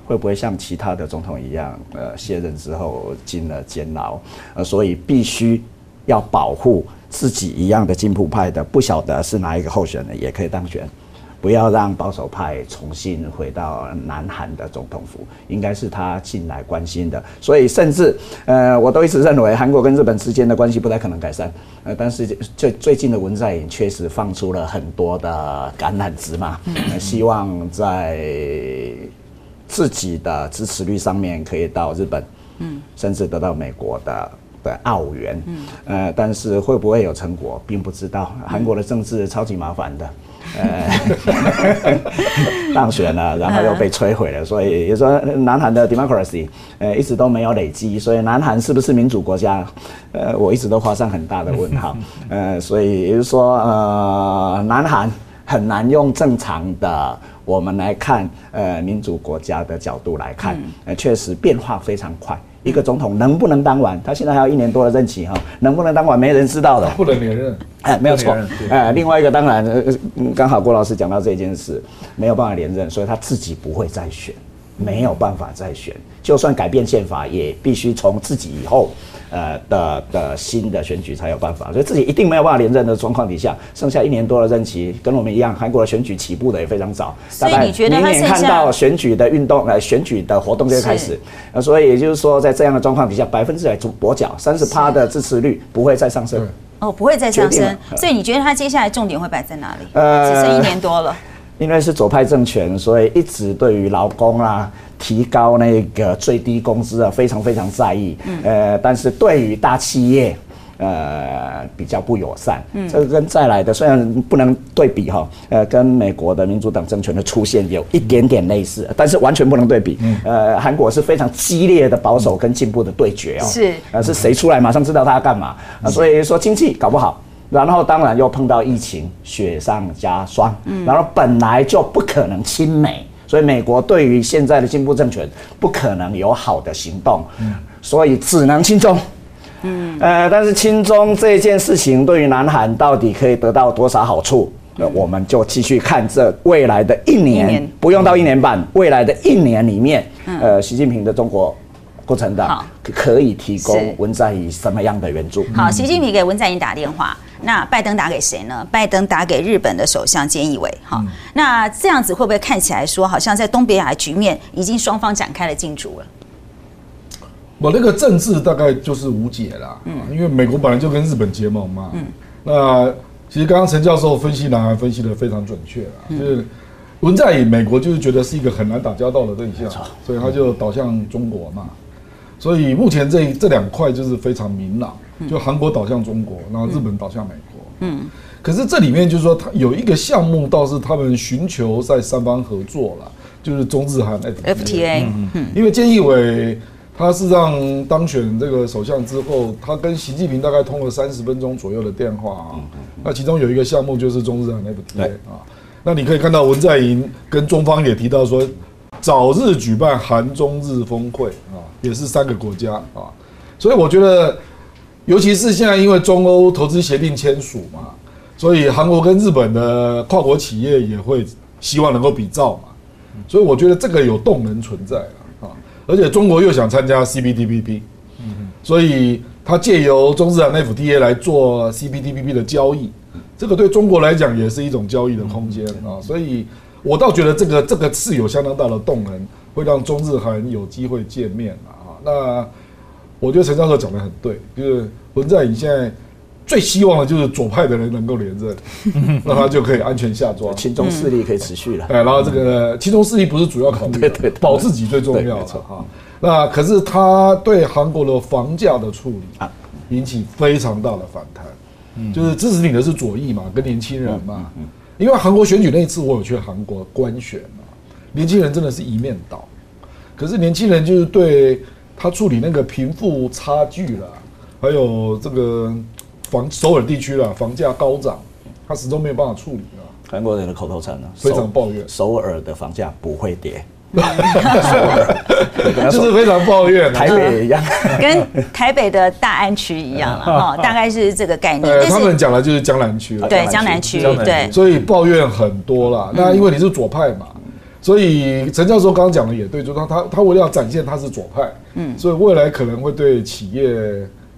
会不会像其他的总统一样，呃，卸任之后进了监牢，呃，所以必须要保护自己一样的进步派的，不晓得是哪一个候选人也可以当选。不要让保守派重新回到南韩的总统府，应该是他近来关心的。所以，甚至呃，我都一直认为韩国跟日本之间的关系不太可能改善。呃，但是最最近的文在寅确实放出了很多的橄榄枝嘛，希望在自己的支持率上面可以到日本，嗯，甚至得到美国的的澳元，嗯，呃，但是会不会有成果，并不知道。韩国的政治超级麻烦的。呃当选了，然后又被摧毁了，所以也说南韩的 democracy 呃一直都没有累积，所以南韩是不是民主国家？呃，我一直都画上很大的问号。呃，所以也就是说，呃，南韩很难用正常的我们来看，呃，民主国家的角度来看，呃，确实变化非常快。一个总统能不能当完？他现在还有一年多的任期哈，能不能当完没人知道的。不能连任，哎，没有错。哎，另外一个当然，刚好郭老师讲到这件事，没有办法连任，所以他自己不会再选，没有办法再选。就算改变宪法，也必须从自己以后，呃的的新的选举才有办法。所以自己一定没有办法连任的状况底下，剩下一年多的任期，跟我们一样，韩国的选举起步的也非常早，所以你觉得明年看到选举的运动，呃，选举的活动就开始是。呃，所以也就是说，在这样的状况底下，百分之百跛脚，三十趴的支持率不会再上升。哦，不会再上升所以你觉得他接下来重点会摆在哪里？呃只剩一年多了，因为是左派政权，所以一直对于劳工啊提高那个最低工资啊非常非常在意。呃，但是对于大企业。呃，比较不友善，嗯这个跟再来的虽然不能对比哈，呃，跟美国的民主党政权的出现有一点点类似，但是完全不能对比。呃，韩国是非常激烈的保守跟进步的对决哦，是呃，是谁出来马上知道他要干嘛，啊，所以说经济搞不好，然后当然又碰到疫情，雪上加霜，嗯然后本来就不可能亲美，所以美国对于现在的进步政权不可能有好的行动，嗯所以只能亲中。嗯，呃，但是亲中这件事情对于南韩到底可以得到多少好处？那我们就继续看这未来的一年，一年。不用到一年半，未来的一年里面，呃，习近平的中国共产党可以提供文在寅什么样的援助？好，习近平给文在寅打电话，那拜登打给谁呢？拜登打给日本的首相菅义伟。哈，那这样子会不会看起来说，好像在东北亚局面已经双方展开了竞逐了？我那个政治大概就是无解啦，嗯，因为美国本来就跟日本结盟嘛，嗯，那其实刚刚陈教授分析南韩分析的非常准确啦，就是文在寅美国就是觉得是一个很难打交道的对象，所以他就倒向中国嘛，所以目前这这两块就是非常明朗，就韩国倒向中国，然后日本倒向美国，嗯，可是这里面就是说，它有一个项目倒是他们寻求在三方合作了，就是中日韩嗯，因为菅义伟他是让当选这个首相之后，他跟习近平大概通了三十分钟左右的电话啊。那其中有一个项目就是中日韩 FTA 对。啊。那你可以看到文在寅跟中方也提到说，早日举办韩中日峰会啊，也是三个国家啊。所以我觉得，尤其是现在因为中欧投资协定签署嘛，所以韩国跟日本的跨国企业也会希望能够比照嘛。所以我觉得这个有动能存在啊，而且中国又想参加 CPTPP，所以它借由中日韩 FTA 来做 CPTPP 的交易，这个对中国来讲也是一种交易的空间啊，所以我倒觉得这个这个是有相当大的动能，会让中日韩有机会见面啊。那我觉得陈教授讲的很对，就是文在寅现在最希望的就是左派的人能够连任，那他就可以安全下庄。亲中势力可以持续了。哎，然后这个其中势力不是主要考虑，对对对保自己最重要哈。那可是他对韩国的房价的处理啊引起非常大的反弹，就是支持你的是左翼嘛，跟年轻人嘛。因为韩国选举那一次，我有去韩国观选嘛，年轻人真的是一面倒，可是年轻人就是对他处理那个贫富差距啦，还有这个房首尔地区啦，房价高涨，他始终没有办法处理啊。韩国人的口头禅呢，非常抱怨首首尔的房价不会跌，就是非常抱怨啊，台北也一样。跟台北的大安区一样了 哈，大概是这个概念。他们讲的就是江南区了，对江南区，江南区对，所以抱怨很多啦。那因为你是左派嘛，所以陈教授刚刚讲的也对，就是他他他为了要展现他是左派，嗯，所以未来可能会对企业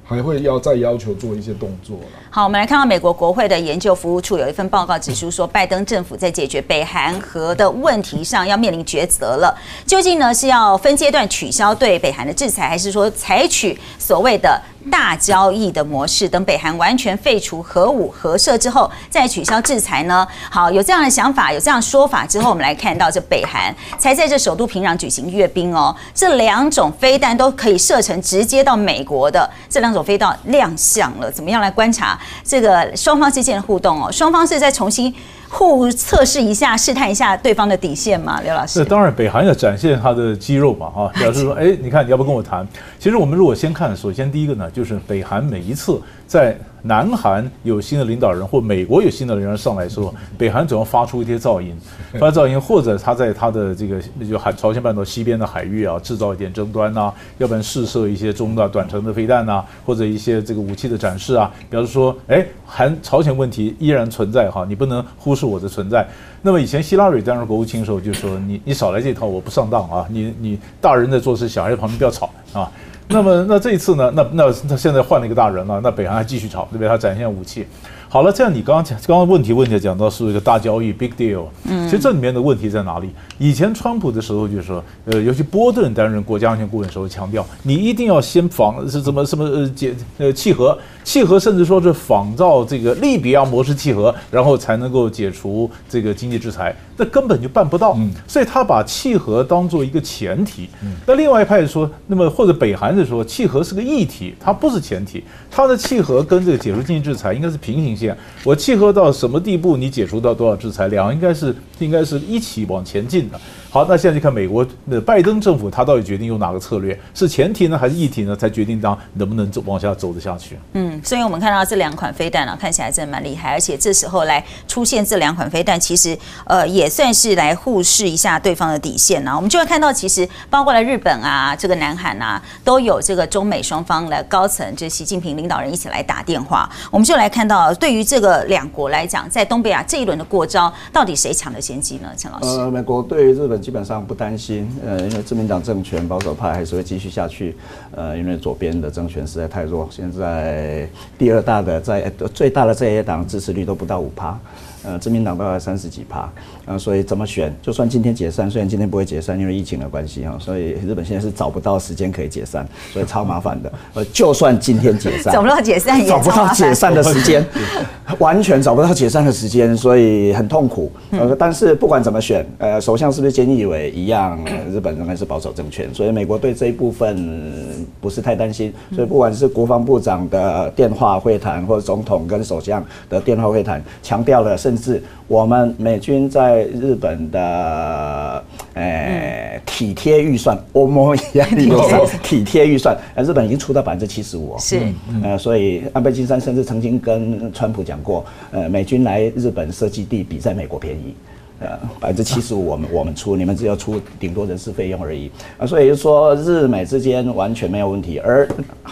还会要再要求做一些动作。好，我们来看到美国国会的研究服务处有一份报告指出说，拜登政府在解决北韩核的问题上要面临抉择了。究竟呢是要分阶段取消对北韩的制裁，还是说采取所谓的大交易的模式，等北韩完全废除核武核设之后再取消制裁呢？好，有这样的想法，有这样说法之后，我们来看到这北韩才在这首都平壤举行阅兵哦，这两种飞弹都可以射程直接到美国的这两种飞弹亮相了，怎么样来观察这个双方之间的互动哦？双方是在重新互测试一下、试探一下对方的底线嘛？刘老师那，当然，北韩要展现他的肌肉嘛，哈，表示说，哎，你看你要不跟我谈？其实我们如果先看，首先第一个呢，就是北韩每一次在南韩有新的领导人或美国有新的领导人上来的时候，北韩总要发出一些噪音，发噪音，或者他在他的这个就海朝鲜半岛西边的海域啊，制造一点争端呐、要不然试射一些中的短程的飞弹呐、或者一些这个武器的展示啊，表示说，哎，韩朝鲜问题依然存在哈，你不能忽视我的存在。那么以前希拉里担任国务卿的时候就说，你你少来这套，我不上当啊，你你大人在做事，小孩在旁边不要吵啊。那么那这一次呢？那那那现在换了一个大人了，那北韩还继续吵，对不对？他展现武器。好了，这样你刚刚讲，刚刚问题问题讲到是一个大交易 （big deal）。嗯，其实这里面的问题在哪里？以前川普的时候就是说，呃，尤其波顿担任国家安全顾问的时候强调，你一定要先仿是怎么什么呃解呃契合契合，甚至说是仿造这个利比亚模式契合，然后才能够解除这个经济制裁，那根本就办不到。嗯所以他把契合当做一个前提。嗯那另外一派说，那么或者北韩的说，契合是个议题，它不是前提，它的契合跟这个解除经济制裁应该是平行我契合到什么地步，你解除到多少制裁，两个应该是应该是一起往前进的。好，那现在就看美国的拜登政府，他到底决定用哪个策略？是前提呢，还是议题呢？才决定当能不能走往下走得下去。嗯，所以我们看到这两款飞弹啊，看起来真的蛮厉害，而且这时候来出现这两款飞弹，其实呃也算是来互视一下对方的底线啊。我们就会看到，其实包括了日本啊，这个南韩啊，都有这个中美双方的高层，就习近平领导人一起来打电话。我们就来看到，对于这个两国来讲，在东北亚这一轮的过招，到底谁抢了先机呢？陈老师，呃，美国对于日本基本上不担心，呃，因为自民党政权保守派还是会继续下去，呃，因为左边的政权实在太弱，现在第二大的在最大的在野党支持率都不到五趴。呃，自民党大概三十几趴，呃，所以怎么选？就算今天解散，虽然今天不会解散，因为疫情的关系哈，所以日本现在是找不到时间可以解散，所以超麻烦的。呃，就算今天解散，找不到解散也 找不到解散的时间，完全找不到解散的时间，所以很痛苦。呃，但是不管怎么选，呃，首相是不是菅义伟一样，呃日本仍然是保守政权，所以美国对这一部分呃不是太担心。所以不管是国防部长的电话会谈，或者总统跟首相的电话会谈，强调了，甚至我们美军在日本的呃体贴预算，我们一样有 体贴预算，呃，日本已经出到百分之七十五。是呃，所以安倍晋三甚至曾经跟川普讲过，呃，美军来日本设基地比在美国便宜。呃，百分之七十五我们我们出，你们只要出顶多人事费用而已啊，所以就说日美之间完全没有问题。而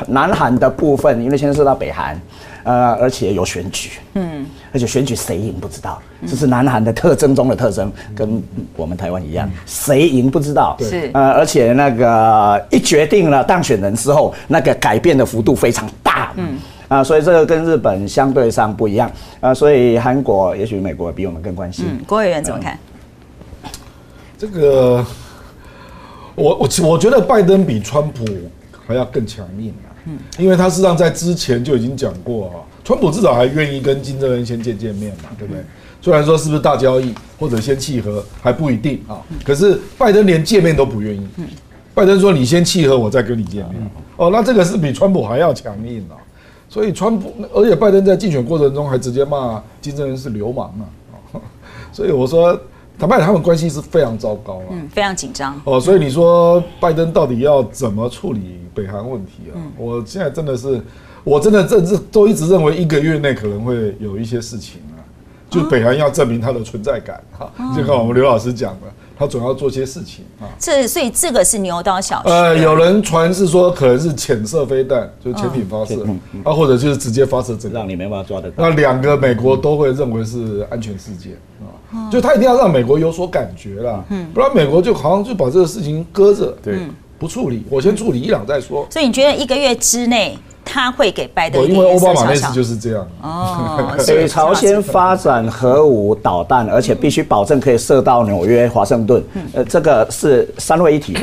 南韩的部分，因为牵涉到北韩，呃，而且有选举，嗯，而且选举谁赢不知道，这是南韩的特征中的特征，跟我们台湾一样，谁赢不知道，是。呃，而且那个一决定了当选人之后，那个改变的幅度非常大，嗯。啊，所以这个跟日本相对上不一样。啊，所以韩国也许美国比我们更关心。嗯，郭委员怎么看？这个，我我我觉得拜登比川普还要更强硬。啊，嗯，因为他事实上在之前就已经讲过啊，川普至少还愿意跟金正恩先见见面嘛，对不对？虽然说是不是大交易或者先契合还不一定啊，可是拜登连见面都不愿意，拜登说你先契合，我再跟你见面，哦，那这个是比川普还要强硬啊，所以川普，而且拜登在竞选过程中还直接骂金正恩是流氓啊，哦 所以我说。坦白讲，他们关系是非常糟糕啊。嗯，非常紧张。哦，所以你说拜登到底要怎么处理北韩问题啊？我现在真的是，我真的这这都一直认为一个月内可能会有一些事情啊，就北韩要证明它的存在感哈，就跟我们刘老师讲的，他总要做些事情啊。这所以这个是牛刀小试。呃，有人传是说可能是潜射飞弹，就是潜艇发射嗯，啊，或者就是直接发射这个让你没办法抓得到那。两个美国都会认为是安全事件啊，就他一定要让美国有所感觉啦，不然美国就好像就把这个事情搁着，对，不处理，我先处理伊朗再说。所以你觉得一个月之内他会给拜登一点颜色因为奥巴马那次就是这样，哦，北朝鲜发展核武导弹，而且必须保证可以射到纽约、华盛顿，呃，这个是三位一体的，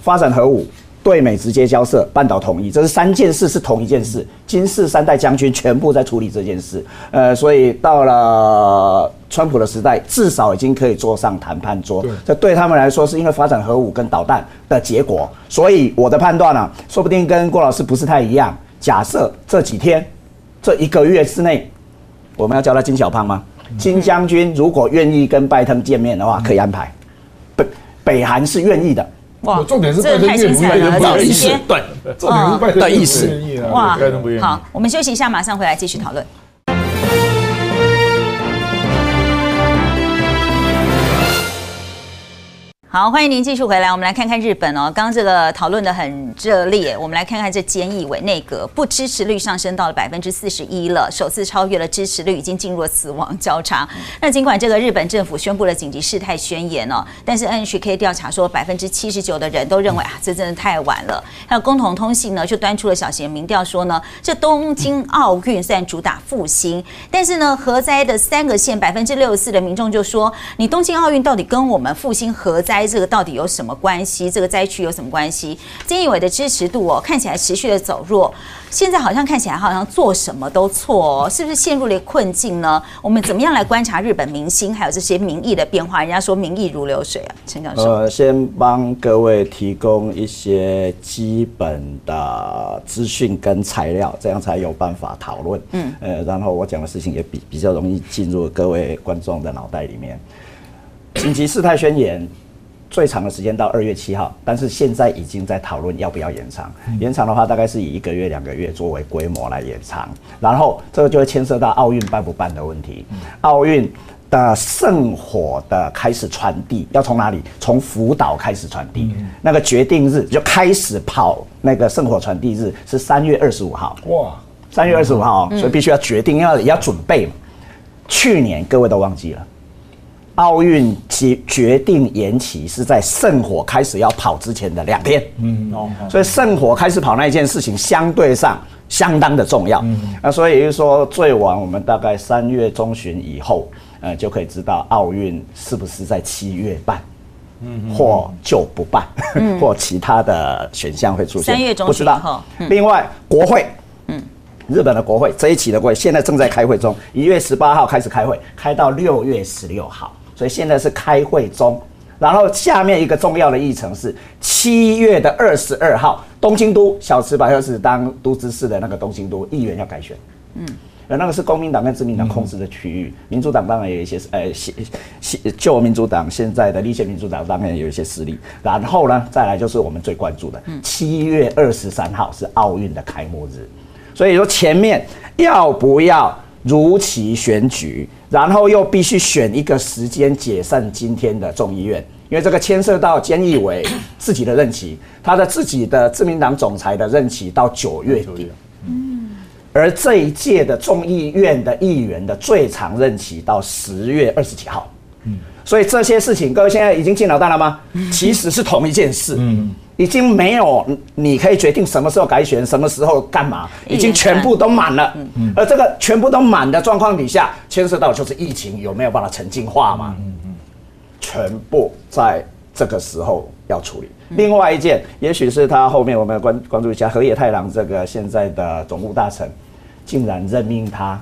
发展核武。对美直接交涉，半岛统一，这是三件事是同一件事。金氏三代将军全部在处理这件事，呃，所以到了川普的时代，至少已经可以坐上谈判桌对。这对他们来说，是因为发展核武跟导弹的结果。所以我的判断呢、啊，说不定跟郭老师不是太一样。假设这几天，这一个月之内，我们要叫他金小胖吗？金将军如果愿意跟拜登见面的话，可以安排。北北韩是愿意的，哇重点是这个太拜登愿不精彩了，愿意不好意这个时间对，重点是拜登的意思愿不愿意啊。哇好，我们休息一下，马上回来继续讨论。好，欢迎您继续回来。我们来看看日本哦，刚刚这个讨论的很热烈，我们来看看这菅义伟内阁不支持率上升到了百分之四十一了，首次超越了支持率，已经进入了死亡交叉。那尽管这个日本政府宣布了紧急事态宣言哦，但是 NHK 调查说百分之七十九的人都认为啊，这真的太晚了。还有共同通信呢，就端出了小型民调说呢，这东京奥运虽然主打复兴，但是呢，核灾的三个县百分之六十四的民众就说，你东京奥运到底跟我们复兴核灾这个到底有什么关系？这个灾区有什么关系？菅义伟的支持度哦，看起来持续的走弱，现在好像看起来好像做什么都错哦，是不是陷入了困境呢？我们怎么样来观察日本明星还有这些民意的变化？人家说民意如流水啊，陈教授。呃，先帮各位提供一些基本的资讯跟材料，这样才有办法讨论。嗯，呃，然后我讲的事情也比比较容易进入各位观众的脑袋里面。紧急事态宣言最长的时间到二月七号，但是现在已经在讨论要不要延长。延长的话，大概是以一个月、两个月作为规模来延长，然后这个就会牵涉到奥运办不办的问题。奥运的圣火的开始传递要从哪里？从福岛开始传递。那个决定日就开始跑那个圣火传递日是三月二十五号。哇，三月二十五号、哦，所以必须要决定，要也要准备嘛。去年各位都忘记了，奥运决决定延期是在圣火开始要跑之前的两天。嗯哦，所以圣火开始跑那一件事情相对上相当的重要。那所以也就是说，最晚我们大概三月中旬以后，呃，就可以知道奥运是不是在七月办。或就不办，或其他的选项会出现。三月中不知道。另外，国会，嗯日本的国会这一期的国会现在正在开会中，一月十八号开始开会，开到六月十六号，所以现在是开会中。然后下面一个重要的议程是七月的二十二号，东京都小池百合子当都知事的那个东京都议员要改选。嗯。呃，那个是公民党跟自民党控制的区域，民主党当然有一些呃，新新旧民主党现在的立宪民主党当然有一些势力。然后呢，再来就是我们最关注的，七月二十三号是奥运的开幕日，所以说前面要不要如期选举，然后又必须选一个时间解散今天的众议院，因为这个牵涉到菅义伟自己的任期，他的自己的自民党总裁的任期到九月底。而这一届的众议院的议员的最长任期到十月二十几号，嗯，所以这些事情，各位现在已经进脑袋了吗？其实是同一件事，嗯，已经没有你可以决定什么时候改选，什么时候干嘛，已经全部都满了，嗯，而这个全部都满的状况底下，牵涉到就是疫情有没有办法沉静化嘛，嗯嗯，全部在这个时候要处理。另外一件，也许是他后面我们要关关注一下河野太郎这个现在的总务大臣。竟然任命他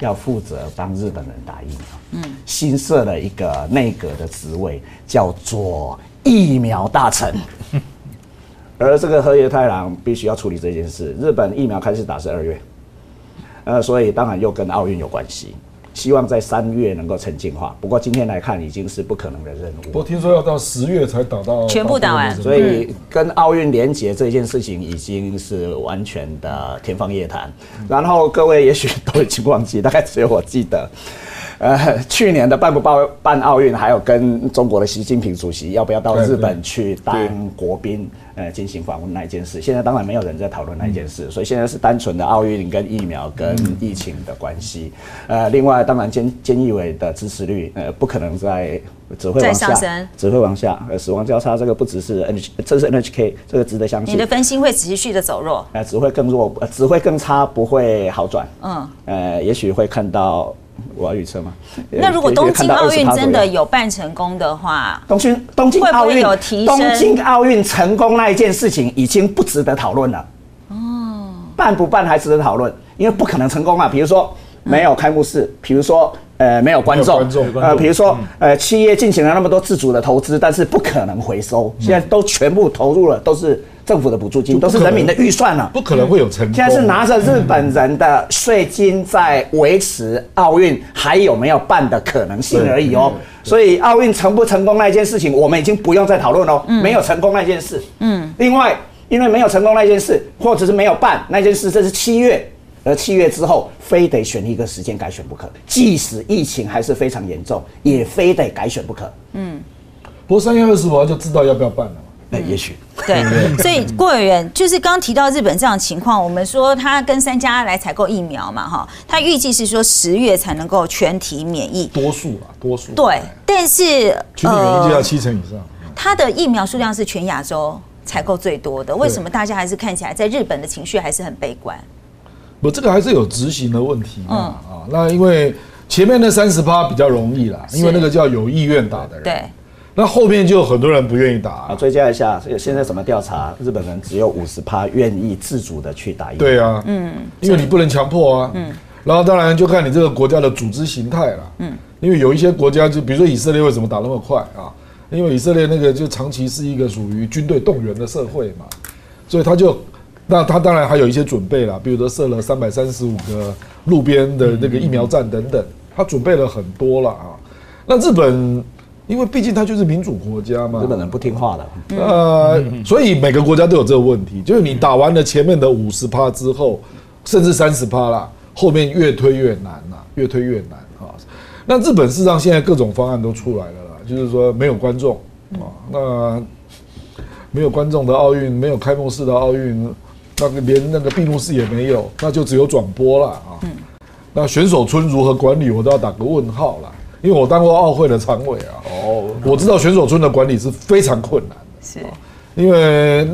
要负责帮日本人打疫苗，嗯，新设了一个内阁的职位，叫做疫苗大臣。而这个河野太郎必须要处理这件事。日本疫苗开始打是二月，呃，所以当然又跟奥运有关系。希望在三月能够沉静化，不过今天来看已经是不可能的任务。不过听说要到十月才打到全部打完所以跟奥运连结这件事情已经是完全的天方夜谭。然后各位也许都已经忘记，大概只有我记得，呃，去年的办不办办奥运，还有跟中国的习近平主席要不要到日本去当国宾。呃，进行访问那一件事，现在当然没有人在讨论那一件事，所以现在是单纯的奥运跟疫苗跟疫情的关系。呃，另外当然监监义委的支持率，呃，不可能在只会往下，只会往下。呃，死亡交叉这个不只是 N，这是 NHK，这个值得相信。你的分心会持续的走弱？呃，只会更弱，呃，只会更差，不会好转。嗯，呃，也许会看到。我要预测吗？那如果东京奥运真的有办成功的话，东京东京奥运有提升？东京奥运成功那一件事情已经不值得讨论了。哦，办不办还值得讨论，因为不可能成功啊。比如说没有开幕式，比如说呃没有观众，呃比如说呃企业进行了那么多自主的投资，但是不可能回收，现在都全部投入了，都是政府的补助金，都是人民的预算了。不可能会有成功。现在是拿着日本人的税金在维持奥运还有没有办的可能性而已哦。所以奥运成不成功那件事情，我们已经不用再讨论了。没有成功那件事。嗯。另外，因为没有成功那件事，或者是没有办那件事，这是七月，而七月之后非得选一个时间改选不可。即使疫情还是非常严重，也非得改选不可。嗯。不过三月二十五号就知道要不要办了。那也许。对，所以郭委员就是刚提到日本这样的情况，我们说他跟三家来采购疫苗嘛，哈，他预计是说十月才能够全体免疫，多数啊，多数。对，但是全体免疫就要七成以上。他的疫苗数量是全亚洲采购最多的，为什么大家还是看起来在日本的情绪还是很悲观？不，这个还是有执行的问题嗯啊。那因为前面那三十八比较容易啦，因为那个叫有意愿打的人。对。那后面就有很多人不愿意打啊。追加一下，现在怎么调查？日本人只有五十趴愿意自主的去打疫苗。对啊，嗯，因为你不能强迫啊。嗯。然后当然就看你这个国家的组织形态了。嗯。因为有一些国家，就比如说以色列，为什么打那么快啊？因为以色列那个就长期是一个属于军队动员的社会嘛，所以他就，那他当然还有一些准备了，比如说设了三百三十五个路边的那个疫苗站等等，他准备了很多了啊。那日本。因为毕竟它就是民主国家嘛，日本人不听话的，呃，所以每个国家都有这个问题，就是你打完了前面的五十趴之后，甚至三十趴啦，后面越推越难呐，越推越难啊。那日本事实上现在各种方案都出来了啦，就是说没有观众啊，那没有观众的奥运，没有开幕式的奥运，那个连那个闭幕式也没有，那就只有转播了啊。那选手村如何管理，我都要打个问号了。因为我当过奥会的常委啊，哦，我知道选手村的管理是非常困难的，是，因为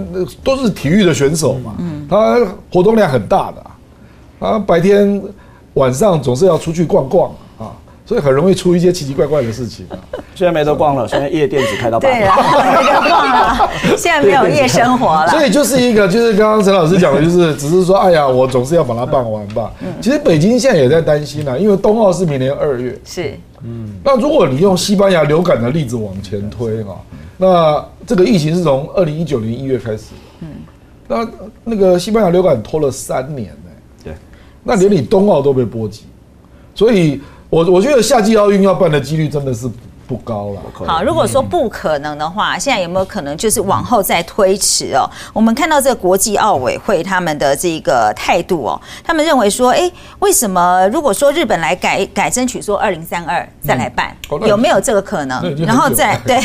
都是体育的选手嘛，嗯，他活动量很大的，啊，白天晚上总是要出去逛逛啊，所以很容易出一些奇奇怪怪的事情。现在没得逛了，现在夜店只开到八点。对了，没得逛了，现在没有夜生活了。所以就是一个，就是刚刚陈老师讲的，就是 只是说，哎呀，我总是要把它办完吧。其实北京现在也在担心啊，因为冬奥是明年二月。是。嗯，那如果你用西班牙流感的例子往前推哈，那这个疫情是从二零一九年一月开始，嗯，那那个西班牙流感拖了三年呢，对，那连你冬奥都被波及，所以我我觉得夏季奥运要办的几率真的是。不高了。好，如果说不可能的话，现在有没有可能就是往后再推迟哦？我们看到这个国际奥委会他们的这个态度哦，他们认为说，哎，为什么如果说日本来改改争取说二零三二再来办，有没有这个可能？然后再 对，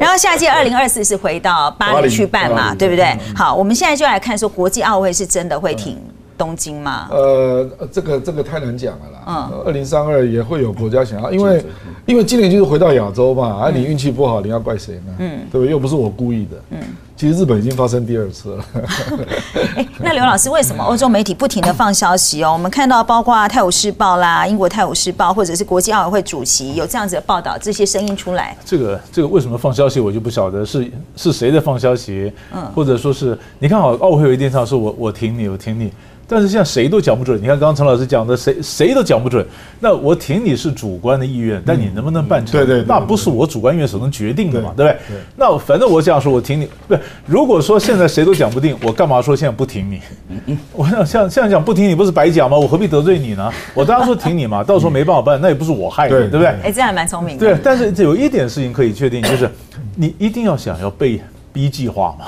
然后下届二零二四是回到巴黎去办嘛，对不对？好，我们现在就来看说国际奥委会是真的会停。东京吗？呃，这个这个太难讲了啦。嗯，二零三二也会有国家想要，因为因为今年就是回到亚洲嘛，啊，你运气不好，你要怪谁呢？嗯，对不对？又不是我故意的。嗯，其实日本已经发生第二次了。哎，那刘老师，为什么欧洲媒体不停的放消息哦？我们看到包括《泰晤士报》啦、英国《泰晤士报》或者是国际奥委会主席有这样子的报道，这些声音出来。这个这个为什么放消息，我就不晓得是是谁在放消息，嗯，或者说是你看好奥委会有一电视说我我挺你，我挺你。但是现在谁都讲不准，你看刚刚陈老师讲的，谁谁都讲不准。那我挺你是主观的意愿，但你能不能办成？对对，那不是我主观意愿所能决定的嘛，对不对？那反正我这样说，我挺你。不，如果说现在谁都讲不定，我干嘛说现在不挺你？我想像现在讲不挺你，不是白讲吗？我何必得罪你呢？我当然说挺你嘛，到时候没办法办，那也不是我害你，对不对？哎，这样蛮聪明的。对，但是有一点事情可以确定，就是 你一定要想要被 B 计划嘛。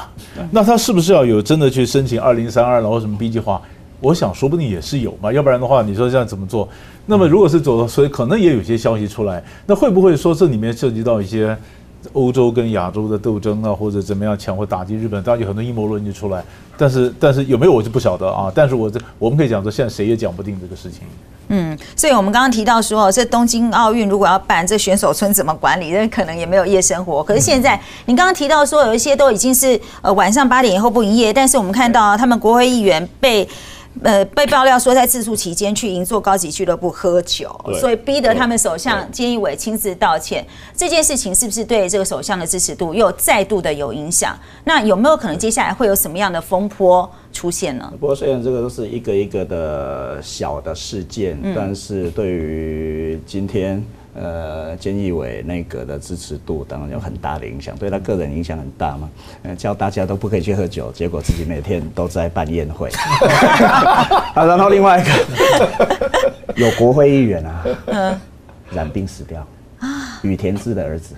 那他是不是要有真的去申请二零三二了或什么 B 计划？我想说不定也是有嘛，要不然的话，你说这样怎么做？那么如果是走，所以可能也有些消息出来，那会不会说这里面涉及到一些欧洲跟亚洲的斗争啊，或者怎么样强或打击日本？当然有很多阴谋论就出来，但是 但是有没有我就不晓得啊。但是我这我们可以讲说，现在谁也讲不定这个事情。嗯，所以我们刚刚提到说，这东京奥运如果要办，这选手村怎么管理？那可能也没有夜生活。可是现在你刚刚提到说，有一些都已经是呃晚上八点以后不营业，但是我们看到他们国会议员被。呃，被爆料说在自诉期间去银座高级俱乐部喝酒，所以逼得他们首相菅义伟亲自道歉。这件事情是不是对这个首相的支持度又再度的有影响？那有没有可能接下来会有什么样的风波出现呢？不过虽然这个都是一个一个的小的事件，但是对于今天呃，菅义伟内阁的支持度当然有很大的影响，对他个人影响很大嘛。呃，叫大家都不可以去喝酒，结果自己每天都在办宴会。啊，然后另外一个 有国会议员啊，染病死掉，羽田志的儿子。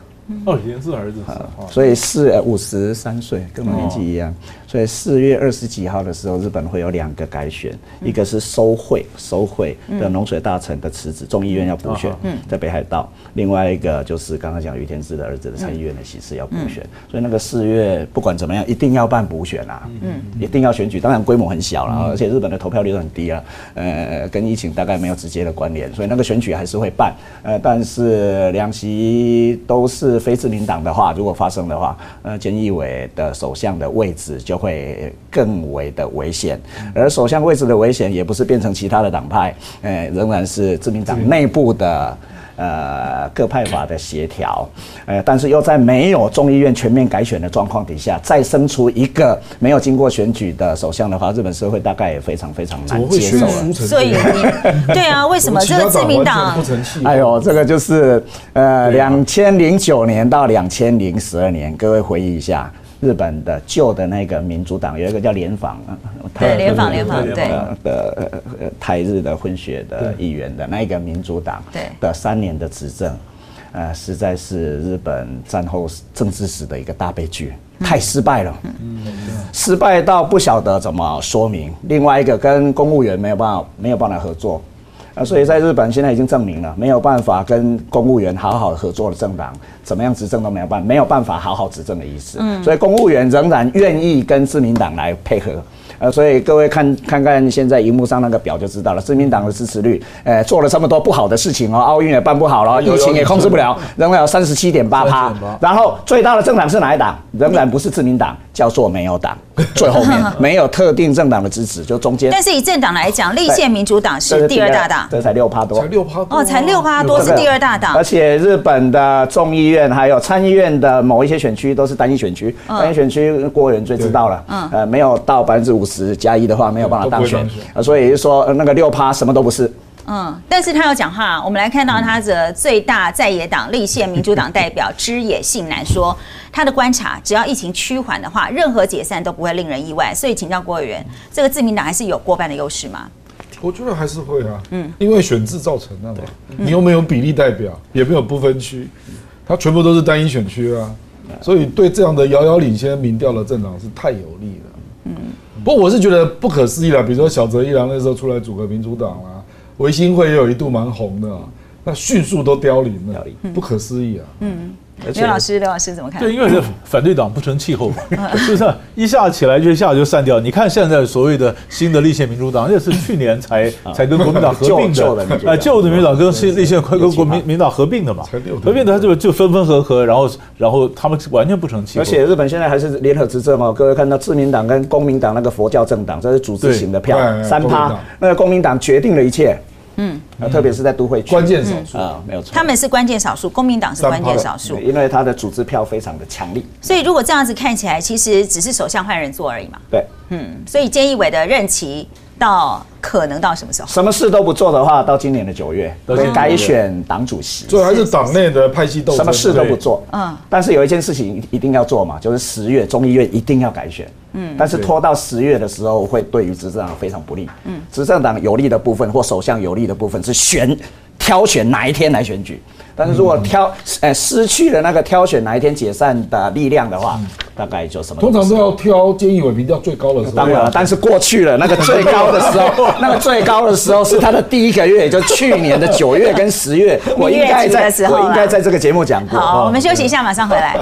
哦，言是儿子是啊哦，所以是五十三岁，跟我年纪一样。所以四月二十几号的时候，日本会有两个改选，一个是收贿收贿的农水大臣的辞职，众议院要补选，在北海道；另外一个就是刚刚讲于天志的儿子的参议院的席次要补选。所以那个四月不管怎么样，一定要办补选啊，嗯，一定要选举。当然规模很小了，而且日本的投票率都很低啊，呃，跟疫情大概没有直接的关联，所以那个选举还是会办。呃，但是两席都是非自民党的话，如果发生的话，呃，菅义伟的首相的位置就会更为的危险。而首相位置的危险，也不是变成其他的党派，呃，仍然是自民党内部的。呃，各派法的协调，呃，但是又在没有众议院全面改选的状况底下，再生出一个没有经过选举的首相的话，日本社会大概也非常非常难接受了。所以对啊，为什么这个自民党不成器？哎呦，这个就是呃，两千零九年到两千零十二年，各位回忆一下，日本的旧的那个民主党有一个叫联防，呃对联防联防对的的呃呃台日的混血的议员的那一个民主党对。的三年的执政，呃，实在是日本战后政治史的一个大悲剧，太失败了，失败到不晓得怎么说明。另外一个跟公务员没有办法没有办法合作。啊，所以在日本现在已经证明了，没有办法跟公务员好好合作的政党，怎么样执政都没有办没有办法好好执政的意思。所以公务员仍然愿意跟自民党来配合。呃，所以各位看看看现在荧幕上那个表就知道了，自民党的支持率，呃，做了这么多不好的事情哦，奥运也办不好了，疫情也控制不了，仍然有三十七点八趴。然后最大的政党是哪一党？仍然不是自民党，叫做没有党，最后面 没有特定政党的支持，就中间。但是以政党来讲，立宪民主党是第二大党，这才六趴多。才。六趴多啊。哦，才六趴多是第二大党。而，且日本的众议院还有参议院的某一些选区都是单一选区，嗯。单一选区郭委员最知道了，嗯。呃，没有到百分之五十加一的话，没有办法当选。所以说呃那个六趴什么都不是。嗯，但是他要讲话，我们来看到他的最大在野党立宪民主党代表枝野信男说，他的观察，只要疫情趋缓的话，任何解散都不会令人意外。所以请教郭委员，这个自民党还是有过半的优势吗？我觉得还是会啊，嗯，因为选制造成的嘛，你又没有比例代表，也没有不分区，它全部都是单一选区啊，所以对这样的遥遥领先民调的政党是太有利了。嗯，不过我是觉得不可思议了，比如说小泽一郎那时候出来组个民主党啦，维新会也有一度蛮红的啊，那迅速都凋零了，不可思议啊。刘老师，刘老师怎么看？对，因为这反对党不成气候嘛，就是一下起来就一下就散掉。你看现在所谓的新的立宪民主党，也是去年才才跟国民党合并的哎，旧的民主党跟新立宪快跟国民民党合并的嘛，合并的他就就分分合合，然后然后他们完全不成气候。而且日本现在还是联合执政哦，各位看到自民党跟公民党那个佛教政党，这是组织型的票三趴那个公民党决定了一切，嗯，特别是在都会区。关键少数，啊，没有错，他们是关键少数，公民党是关键少数，因为他的组织票非常的强力，所以如果这样子看起来，其实只是首相换人做而已嘛。对，嗯，所以菅义伟的任期到可能到什么时候？什么事都不做的话，到今年的九月会到今年改选党主席，所以还是党内的派系斗争，什么事都不做。嗯嗯，但是有一件事情一定要做嘛，就是十月中议院一定要改选。嗯，但是拖到十月的时候，会对于执政党非常不利。嗯，执政党有利的部分或首相有利的部分是选挑选哪一天来选举。但是如果挑呃失去了那个挑选哪一天解散的力量的话，大概就什么通常都要挑菅义伟民调最高的时候。当然了，但是过去了那个最高的时候，那个最高的时候是他的第一个月，也就去年的九月跟十月，我应该在 我应该在这个节目讲过。好，哦我们休息一下，马上回来。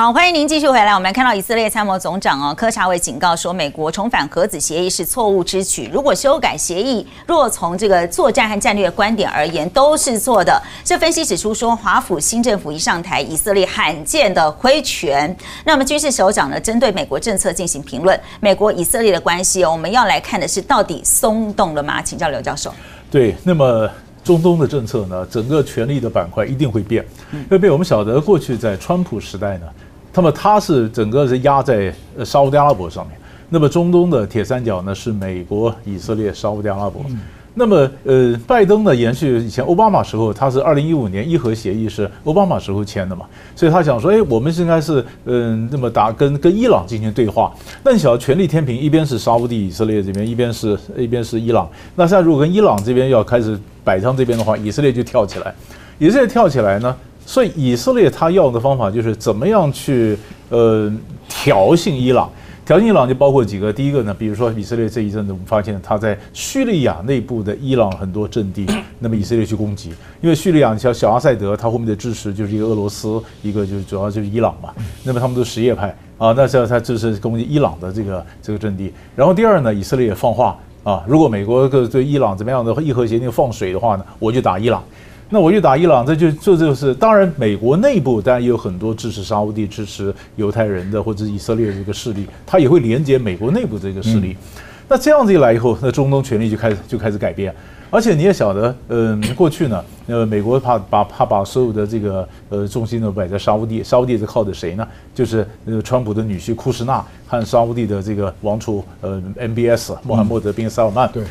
好，欢迎您继续回来。我们来看到以色列参谋总长哦科查维警告说，美国重返核子协议是错误之举。如果修改协议，若从这个作战和战略观点而言，都是错的。这分析指出说，华府新政府一上台，以色列罕见的挥拳。那么军事首长呢，针对美国政策进行评论。美国以色列的关系哦，我们要来看的是到底松动了吗？请教刘教授。对，那么中东的政策呢，整个权力的板块一定会变，会变。我们晓得过去在川普时代呢，那么它是整个是压在呃沙烏地阿拉伯上面，那么中东的铁三角呢是美国、以色列、沙烏地阿拉伯。那么，呃，拜登呢，延续以前奥巴马时候，他是二零一五年伊核协议是奥巴马时候签的嘛，所以他想说，哎，我们应该是，嗯，那么打跟跟伊朗进行对话。那你想要权力天平，一边是沙乌地、以色列这边，一边是一边是伊朗。那现在如果跟伊朗这边要开始摆上这边的话，以色列就跳起来。以色列跳起来呢，所以以色列他要的方法就是怎么样去，呃，挑衅伊朗。挑衅伊朗就包括几个，第一个呢，比如说以色列这一阵子，我们发现他在叙利亚内部的伊朗很多阵地，那么以色列去攻击，因为叙利亚像小阿塞德，他后面的支持就是一个俄罗斯，一个就是主要就是伊朗嘛，那么他们都什叶派啊，那时候他支持攻击伊朗的这个这个阵地。然后第二呢，以色列也放话啊，如果美国对伊朗怎么样的伊核协定放水的话呢，我就打伊朗。那我去打伊朗，这就这就是当然，美国内部当然也有很多支持沙乌地、支持犹太人的或者以色列这个势力，他也会连接美国内部这个势力。那这样子一来以后，那中东权力就开始就开始改变。而且你也晓得，嗯，过去呢，呃，美国怕把怕把所有的这个呃重心都摆在沙乌地，沙乌地是靠的谁呢？就是呃川普的女婿库什纳和沙乌地的这个王储呃 MBS 穆罕默德宾萨尔曼。对，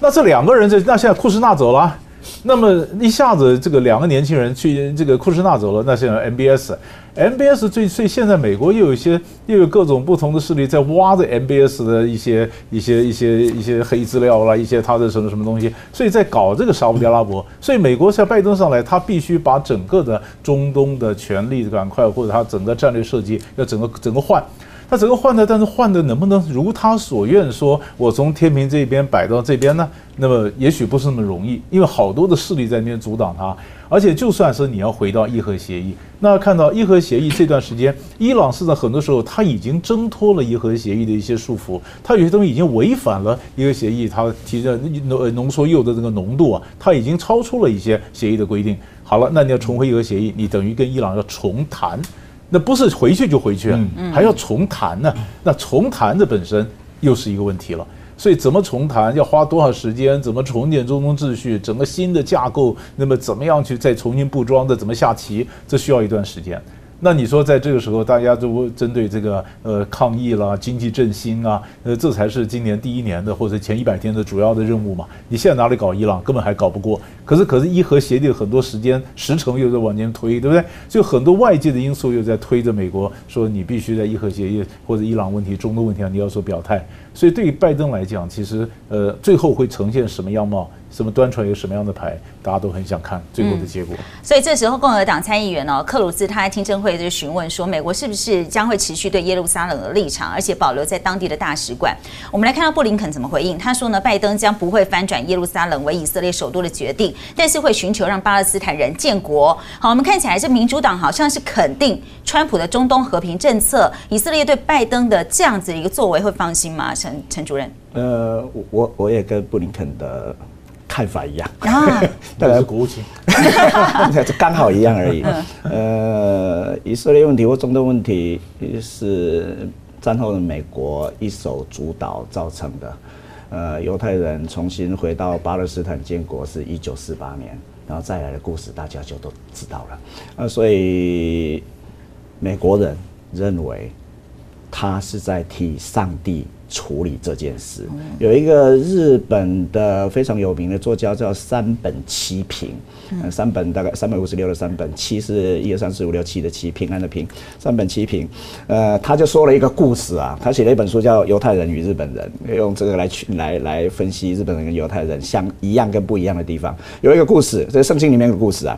那这两个人这那现在库什纳走了。那么一下子，这个两个年轻人去这个库什纳走了，那现在 MBS，MBS 最所以现在美国又有一些又有各种不同的势力在挖着 MBS 的一些一些一些一些黑资料啦，一些他的什么什么东西，所以在搞这个沙特阿拉伯。所以美国在拜登上来，他必须把整个的中东的权力板块或者他整个战略设计要整个整个换。他整个换的，但是换的能不能如他所愿？说我从天平这边摆到这边呢？那么也许不是那么容易，因为好多的势力在那边阻挡他。而且就算是你要回到伊核协议，那看到伊核协议这段时间，伊朗是在很多时候他已经挣脱了伊核协议的一些束缚，他有些东西已经违反了伊核协议，他提的浓浓缩铀的这个浓度啊，他已经超出了一些协议的规定。好了，那你要重回伊核协议，你等于跟伊朗要重谈。那不是回去就回去，还要重谈呢。那重谈的本身又是一个问题了。所以怎么重谈，要花多少时间？怎么重建中东秩序？整个新的架构，那么怎么样去再重新布装的？怎么下棋？这需要一段时间。那你说，在这个时候，大家都针对这个呃抗疫啦、经济振兴啊，呃，这才是今年第一年的或者前一百天的主要的任务嘛？你现在哪里搞伊朗，根本还搞不过。可是，可是伊核协定很多时间时程又在往前推，对不对？就很多外界的因素又在推着美国，说你必须在伊核协议或者伊朗问题、中东问题上你要做表态。所以，对于拜登来讲，其实呃，最后会呈现什么样貌？什么端出来一个什么样的牌，大家都很想看最后的结果。所以这时候，共和党参议员哦，克鲁兹他在听证会就询问说，美国是不是将会持续对耶路撒冷的立场，而且保留在当地的大使馆？我们来看到布林肯怎么回应。他说呢，拜登将不会翻转耶路撒冷为以色列首都的决定，但是会寻求让巴勒斯坦人建国。好，我们看起来这民主党好像是肯定川普的中东和平政策，以色列对拜登的这样子一个作为会放心吗？陈陈主任？呃，我我也跟布林肯的。看法一样啊，大概是国务 刚好一样而已。呃，以色列问题或中东问题是战后的美国一手主导造成的。呃，犹太人重新回到巴勒斯坦建国是一九四八年，然后再来的故事大家就都知道了。呃，所以美国人认为他是在替上帝。处理这件事，有一个日本的非常有名的作家叫三本七平，三本大概三百五十六的三本七是一二三四五六七的七平安的平，三本七平，呃，他就说了一个故事啊，他写了一本书叫《犹太人与日本人》，用这个来去来来分析日本人跟犹太人相一样跟不一样的地方。有一个故事，这是圣经里面的故事啊，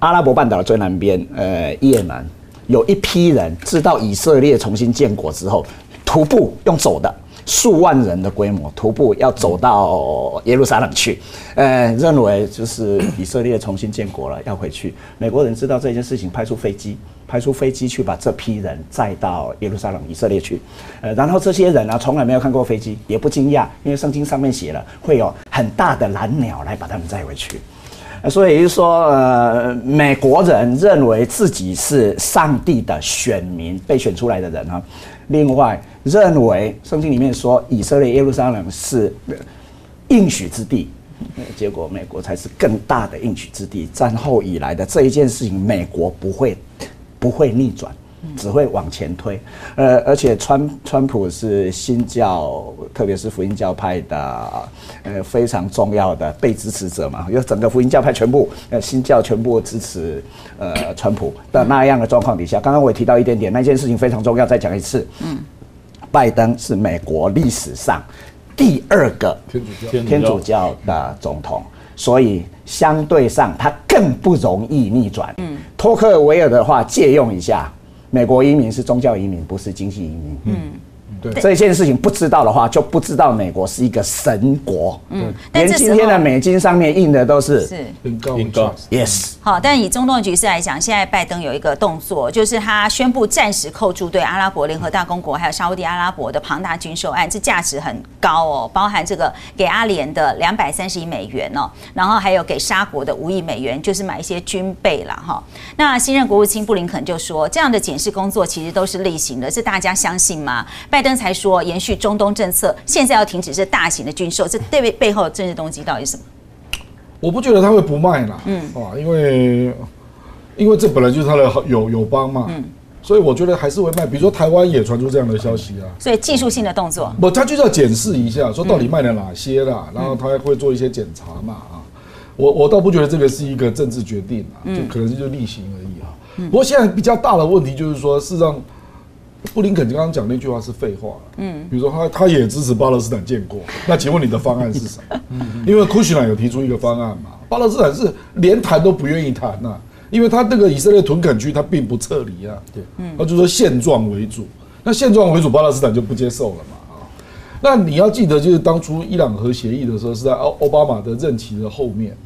阿拉伯半岛的最南边，呃，也门有一批人知道以色列重新建国之后。徒步用走的数万人的规模，徒步要走到耶路撒冷去，呃，认为就是以色列重新建国了，要回去。美国人知道这件事情，派出飞机，派出飞机去把这批人载到耶路撒冷以色列去。呃，然后这些人呢，从来没有看过飞机，也不惊讶，因为圣经上面写了会有很大的蓝鸟来把他们载回去。所以就是说，呃，美国人认为自己是上帝的选民，被选出来的人哈。另外，认为圣经里面说以色列耶路撒冷是应许之地，结果美国才是更大的应许之地。战后以来的这一件事情，美国不会不会逆转，只会往前推。呃，而且川川普是新教，特别是福音教派的呃非常重要的被支持者嘛，因为整个福音教派全部呃新教全部支持呃川普的那样的状况底下，刚刚我也提到一点点，那件事情非常重要，再讲一次。嗯，拜登是美国历史上第二个天主教天天主教的总统，所以相对上他更不容易逆转。嗯，托克维尔的话借用一下，美国移民是宗教移民，不是经济移民。嗯。对这件事情不知道的话，就不知道美国是一个神国。嗯，连今天的美金上面印的都是是。很高很高 yes。好，但以中东的局势来讲，现在拜登有一个动作，就是他宣布暂时扣住对阿拉伯联合大公国还有沙烏地阿拉伯的庞大军售案，这价值很高哦，包含这个给阿联的两百三十亿美元哦，然后还有给沙国的五亿美元，就是买一些军备啦哈。那新任国务卿布林肯就说，这样的检视工作其实都是例行的，这大家相信吗？拜登才说延续中东政策，现在要停止这大型的军售，这对背后的政治动机到底是什么？我不觉得他会不卖啦，嗯，啊，因为因为这本来就是他的友友邦嘛，嗯，所以我觉得还是会卖。比如说台湾也传出这样的消息啊，所以技术性的动作。不，他就是要检视一下，说到底卖了哪些啦，然后他还会做一些检查嘛，啊，我我倒不觉得这个是一个政治决定啊，就可能是就例行而已啊。不过现在比较大的问题就是说，事实上。布林肯刚刚讲那句话是废话，嗯，比如说他他也支持巴勒斯坦建国，那请问你的方案是什么？因为库什纳有提出一个方案嘛，巴勒斯坦是连谈都不愿意谈呐，因为他那个以色列屯垦区他并不撤离啊，对，嗯，他就说现状为主，那现状为主，巴勒斯坦就不接受了嘛，啊，那你要记得，就是当初伊朗核协议的时候是在奥奥巴马的任期的后面，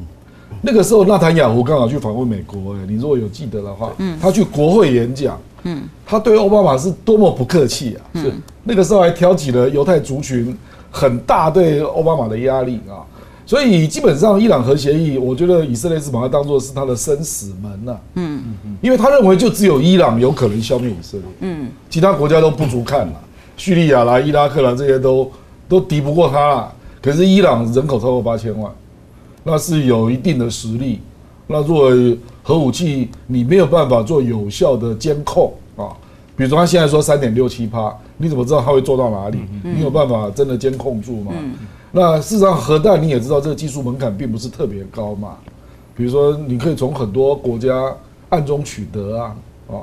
那个时候纳坦雅胡刚好去访问美国，哎，你如果有记得的话，嗯，他去国会演讲。嗯，他对奥巴马是多么不客气啊！是。那个时候还挑起了犹太族群很大对奥巴马的压力啊，所以基本上伊朗核协议，我觉得以色列是把它当做是他的生死门呐。嗯。嗯嗯，因为他认为就只有伊朗有可能消灭以色列，嗯，其他国家都不足看了，叙利亚啦、伊拉克啦这些都都敌不过他了。可是伊朗人口超过八千万，那是有一定的实力。那如果核武器你没有办法做有效的监控啊，比如说他现在说三点六七趴，你怎么知道他会做到哪里？你有办法真的监控住吗？那事实上核弹你也知道这个技术门槛并不是特别高嘛，比如说你可以从很多国家暗中取得啊啊，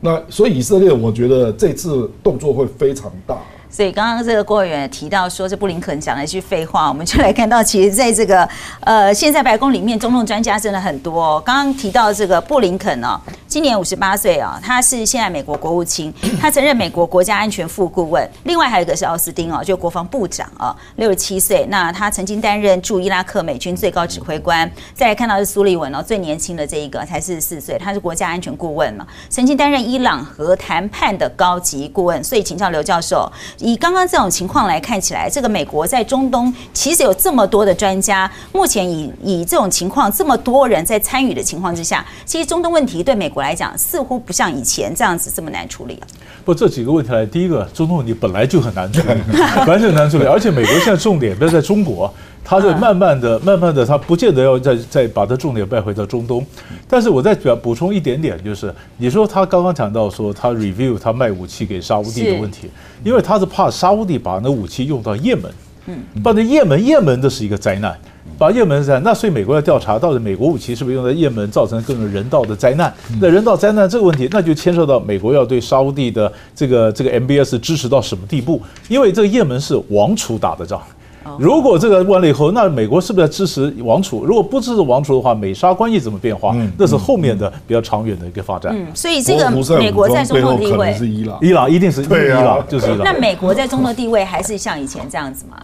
那所以以色列我觉得这次动作会非常大。所以刚刚这个郭委员提到说，这布林肯讲了一句废话，我们就来看到，其实在这个呃，现在白宫里面，中共专家真的很多。刚刚提到这个布林肯哦，今年五十八岁啊，他是现在美国国务卿，他曾任美国国家安全副顾问。另外还有一个是奥斯汀哦，就国防部长啊，六十七岁。那他曾经担任驻伊拉克美军最高指挥官。再来看到是苏利文哦，最年轻的这一个才四十四岁，他是国家安全顾问嘛，曾经担任伊朗核谈判的高级顾问。所以请教刘教授。以刚刚这种情况来看起来，这个美国在中东其实有这么多的专家，目前以以这种情况这么多人在参与的情况之下，其实中东问题对美国来讲似乎不像以前这样子这么难处理不，这几个问题来，第一个，中东问题本来就很难处理，本来就很难处理，而且美国现在重点不要在中国，它在慢慢的、慢慢的，它不见得要再再把它重点带回到中东。但是我再表补充一点点，就是你说他刚刚讲到说他 review 他卖武器给沙乌地的问题，因为他是怕沙乌地把那武器用到也门，嗯，把那也门也门这是一个灾难，把也门灾，那所以美国要调查到底美国武器是不是用在也门，造成各种人道的灾难。那人道灾难这个问题，那就牵涉到美国要对沙乌地的这个这个 MBS 支持到什么地步？因为这个也门是王储打的仗。如果这个完了以后，那美国是不是要支持王储？如果不支持王储的话，美沙关系怎么变化？那是后面的比较长远的一个发展。嗯，所以这个美国在中东的地位，是伊朗，伊朗一定是伊朗，就是伊朗。那美国在中东地位还是像以前这样子吗？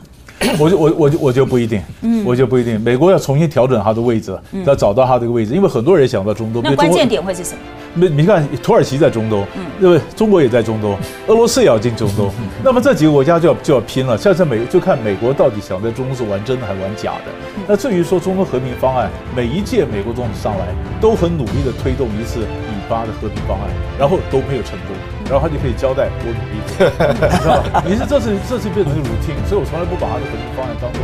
我就我我就我就不一定，嗯，我就不一定。美国要重新调整它的位置，要找到它这个位置，因为很多人想到中东。那关键点会是什么？没，你看土耳其在中东，嗯，对不对？中国也在中东，俄罗斯也要进中东。那么这几个国家就要就要拼了。现在美就看美国到底想在中东是玩真的还是玩假的。那至于说中东和平方案，每一届美国总统上来都很努力的推动一次以巴的和平方案，然后都没有成功。然后他就可以交代我努力，知道吧？你是这次这次变成 routine，所以我从来不把他的和平方案当做。